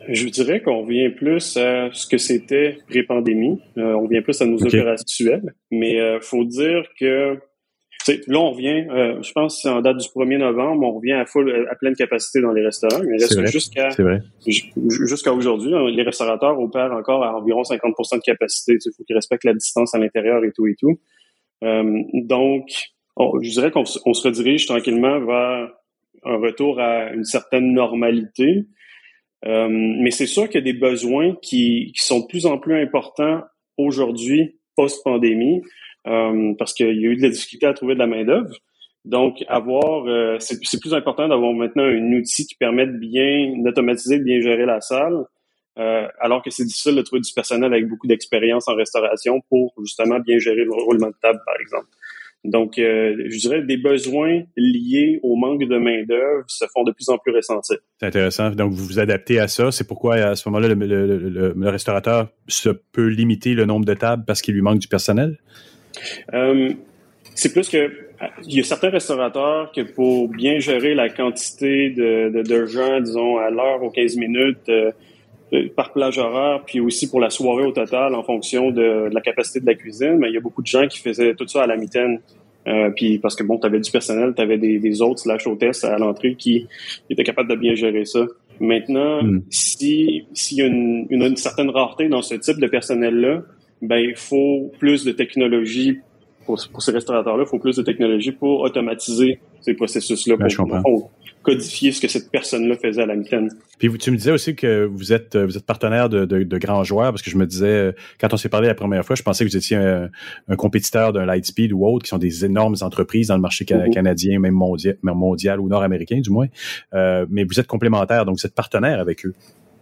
Je dirais qu'on vient plus à ce que c'était pré-pandémie. Euh, on vient plus à nos opérations actuelles. Mais euh, faut dire que là, on revient, euh, je pense c'est en date du 1er novembre, on revient à full, à pleine capacité dans les restaurants. Mais jusqu'à jusqu'à aujourd'hui, hein, les restaurateurs opèrent encore à environ 50% de capacité. Il faut qu'ils respectent la distance à l'intérieur et tout et tout. Euh, donc, je dirais qu'on se redirige tranquillement vers un retour à une certaine normalité. Euh, mais c'est sûr qu'il y a des besoins qui, qui, sont de plus en plus importants aujourd'hui, post-pandémie, euh, parce qu'il y a eu de la difficulté à trouver de la main-d'œuvre. Donc, avoir, euh, c'est plus important d'avoir maintenant un outil qui permet de bien, d'automatiser, de bien gérer la salle, euh, alors que c'est difficile de trouver du personnel avec beaucoup d'expérience en restauration pour justement bien gérer le roulement de table, par exemple. Donc, euh, je dirais des besoins liés au manque de main-d'œuvre se font de plus en plus ressentir. C'est intéressant. Donc, vous vous adaptez à ça. C'est pourquoi, à ce moment-là, le, restaurateur peut limiter le nombre de tables parce qu'il lui manque du personnel? Euh, c'est plus que il y a certains restaurateurs que pour bien gérer la quantité de, de, gens, disons, à l'heure aux 15 minutes, euh, par plage horaire, puis aussi pour la soirée au total en fonction de, la capacité de la cuisine. Mais il y a beaucoup de gens qui faisaient tout ça à la mitaine. Euh, puis parce que bon, tu avais du personnel, tu avais des, des autres slash hôtesses à l'entrée qui, étaient capables de bien gérer ça. Maintenant, hmm. si s'il y a une, une, certaine rareté dans ce type de personnel-là, ben il faut plus de technologie pour, ces restaurateurs-là, il faut plus de technologie pour automatiser ces processus-là, ben, pour, codifier ce que cette personne-là faisait à la mitaine. Puis tu me disais aussi que vous êtes vous êtes partenaire de, de, grands joueurs, parce que je me disais, quand on s'est parlé la première fois, je pensais que vous étiez un, compétiteur d'un Lightspeed ou autre, qui sont des énormes entreprises dans le marché mm-hmm. canadien, même mondial, mondial ou nord-américain du moins. Euh, mais vous êtes complémentaire, donc vous êtes partenaire avec eux.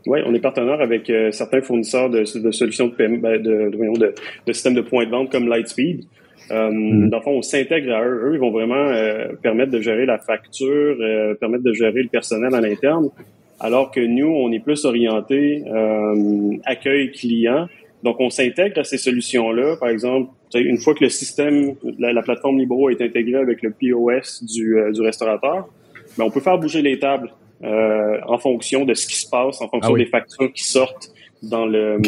Oui, on est partenaire avec euh, certains fournisseurs de, de solutions de, ben, de, de, de, systèmes de points de vente comme Lightspeed. Euh, mm-hmm. Dans le fond, on s'intègre à eux. Eux, ils vont vraiment euh, permettre de gérer la facture, euh, permettre de gérer le personnel à l'interne, alors que nous, on est plus orienté accueil client. Donc, on s'intègre à ces solutions-là. Par exemple, une fois que le système, la, plateforme Libro est intégrée avec le POS du, du restaurateur, ben, on peut faire bouger les tables en fonction de ce qui se passe, en fonction ah des factures qui sortent dans le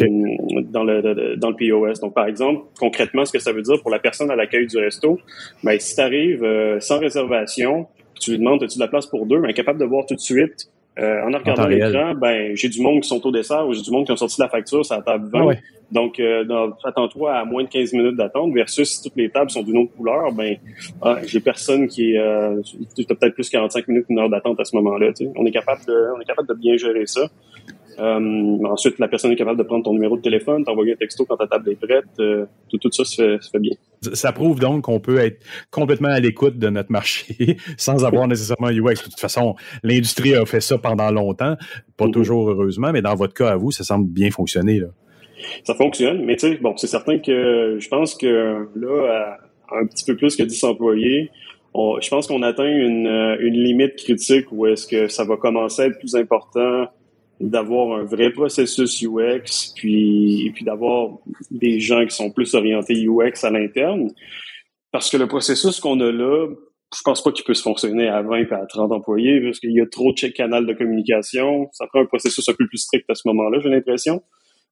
dans le dans le POS. Donc par exemple, concrètement, ce que ça veut dire pour la personne à l'accueil du resto, ben si tu arrives euh, sans réservation, tu lui demandes as-tu de la place pour deux, ben capable de voir tout de suite euh, en regardant l'écran, ben j'ai du monde qui sont au dessert ou j'ai du monde qui ont sorti la facture sur la table 20. Ah Donc euh, attends-toi à moins de 15 minutes d'attente versus si toutes les tables sont d'une autre couleur, ben ah, j'ai personne qui est euh, peut-être plus 45 minutes une heure d'attente à ce moment-là, On est capable de on est capable de bien gérer ça. Euh, ensuite, la personne est capable de prendre ton numéro de téléphone, t'envoyer un texto quand ta table est prête. Euh, tout, tout, ça se fait, bien. Ça prouve donc qu'on peut être complètement à l'écoute de notre marché *laughs* sans avoir nécessairement un UX. De toute façon, l'industrie a fait ça pendant longtemps, pas mm-hmm. toujours heureusement, mais dans votre cas à vous, ça semble bien fonctionner. Là. Ça fonctionne, mais tu sais, bon, c'est certain que je pense que là, un petit peu plus que 10 employés, je pense qu'on atteint une, une limite critique où est-ce que ça va commencer à être plus important d'avoir un vrai processus UX, puis, puis d'avoir des gens qui sont plus orientés UX à l'interne. Parce que le processus qu'on a là, je pense pas qu'il peut se fonctionner à 20 et à 30 employés, parce qu'il y a trop de canaux de communication. Ça prend un processus un peu plus strict à ce moment-là, j'ai l'impression.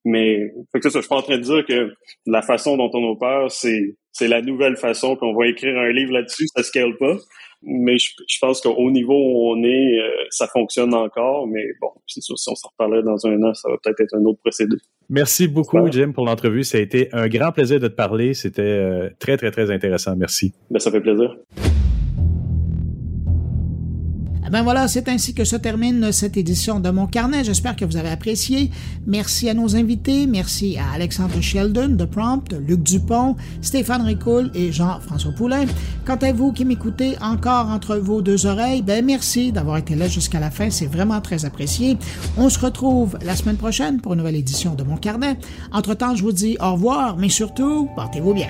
Mais fait que ça, je suis pas en train de dire que la façon dont on opère, c'est c'est la nouvelle façon qu'on va écrire un livre là-dessus, ça scale pas mais je, pense qu'au niveau où on est, euh, ça fonctionne encore. Mais bon, c'est sûr, si on s'en reparlait dans un an, ça va peut-être être un autre procédé. Merci beaucoup, Jim, pour l'entrevue. Ça a été un grand plaisir de te parler. C'était euh, très, très, très intéressant. Merci. Ben, ça fait plaisir. Ben voilà, c'est ainsi que se termine cette édition de Mon Carnet. J'espère que vous avez apprécié. Merci à nos invités. Merci à Alexandre Sheldon de Prompt, Luc Dupont, Stéphane Ricoul et Jean-François Poulain. Quant à vous qui m'écoutez encore entre vos deux oreilles, ben merci d'avoir été là jusqu'à la fin. C'est vraiment très apprécié. On se retrouve la semaine prochaine pour une nouvelle édition de Mon Carnet. Entre-temps, je vous dis au revoir, mais surtout, portez-vous bien.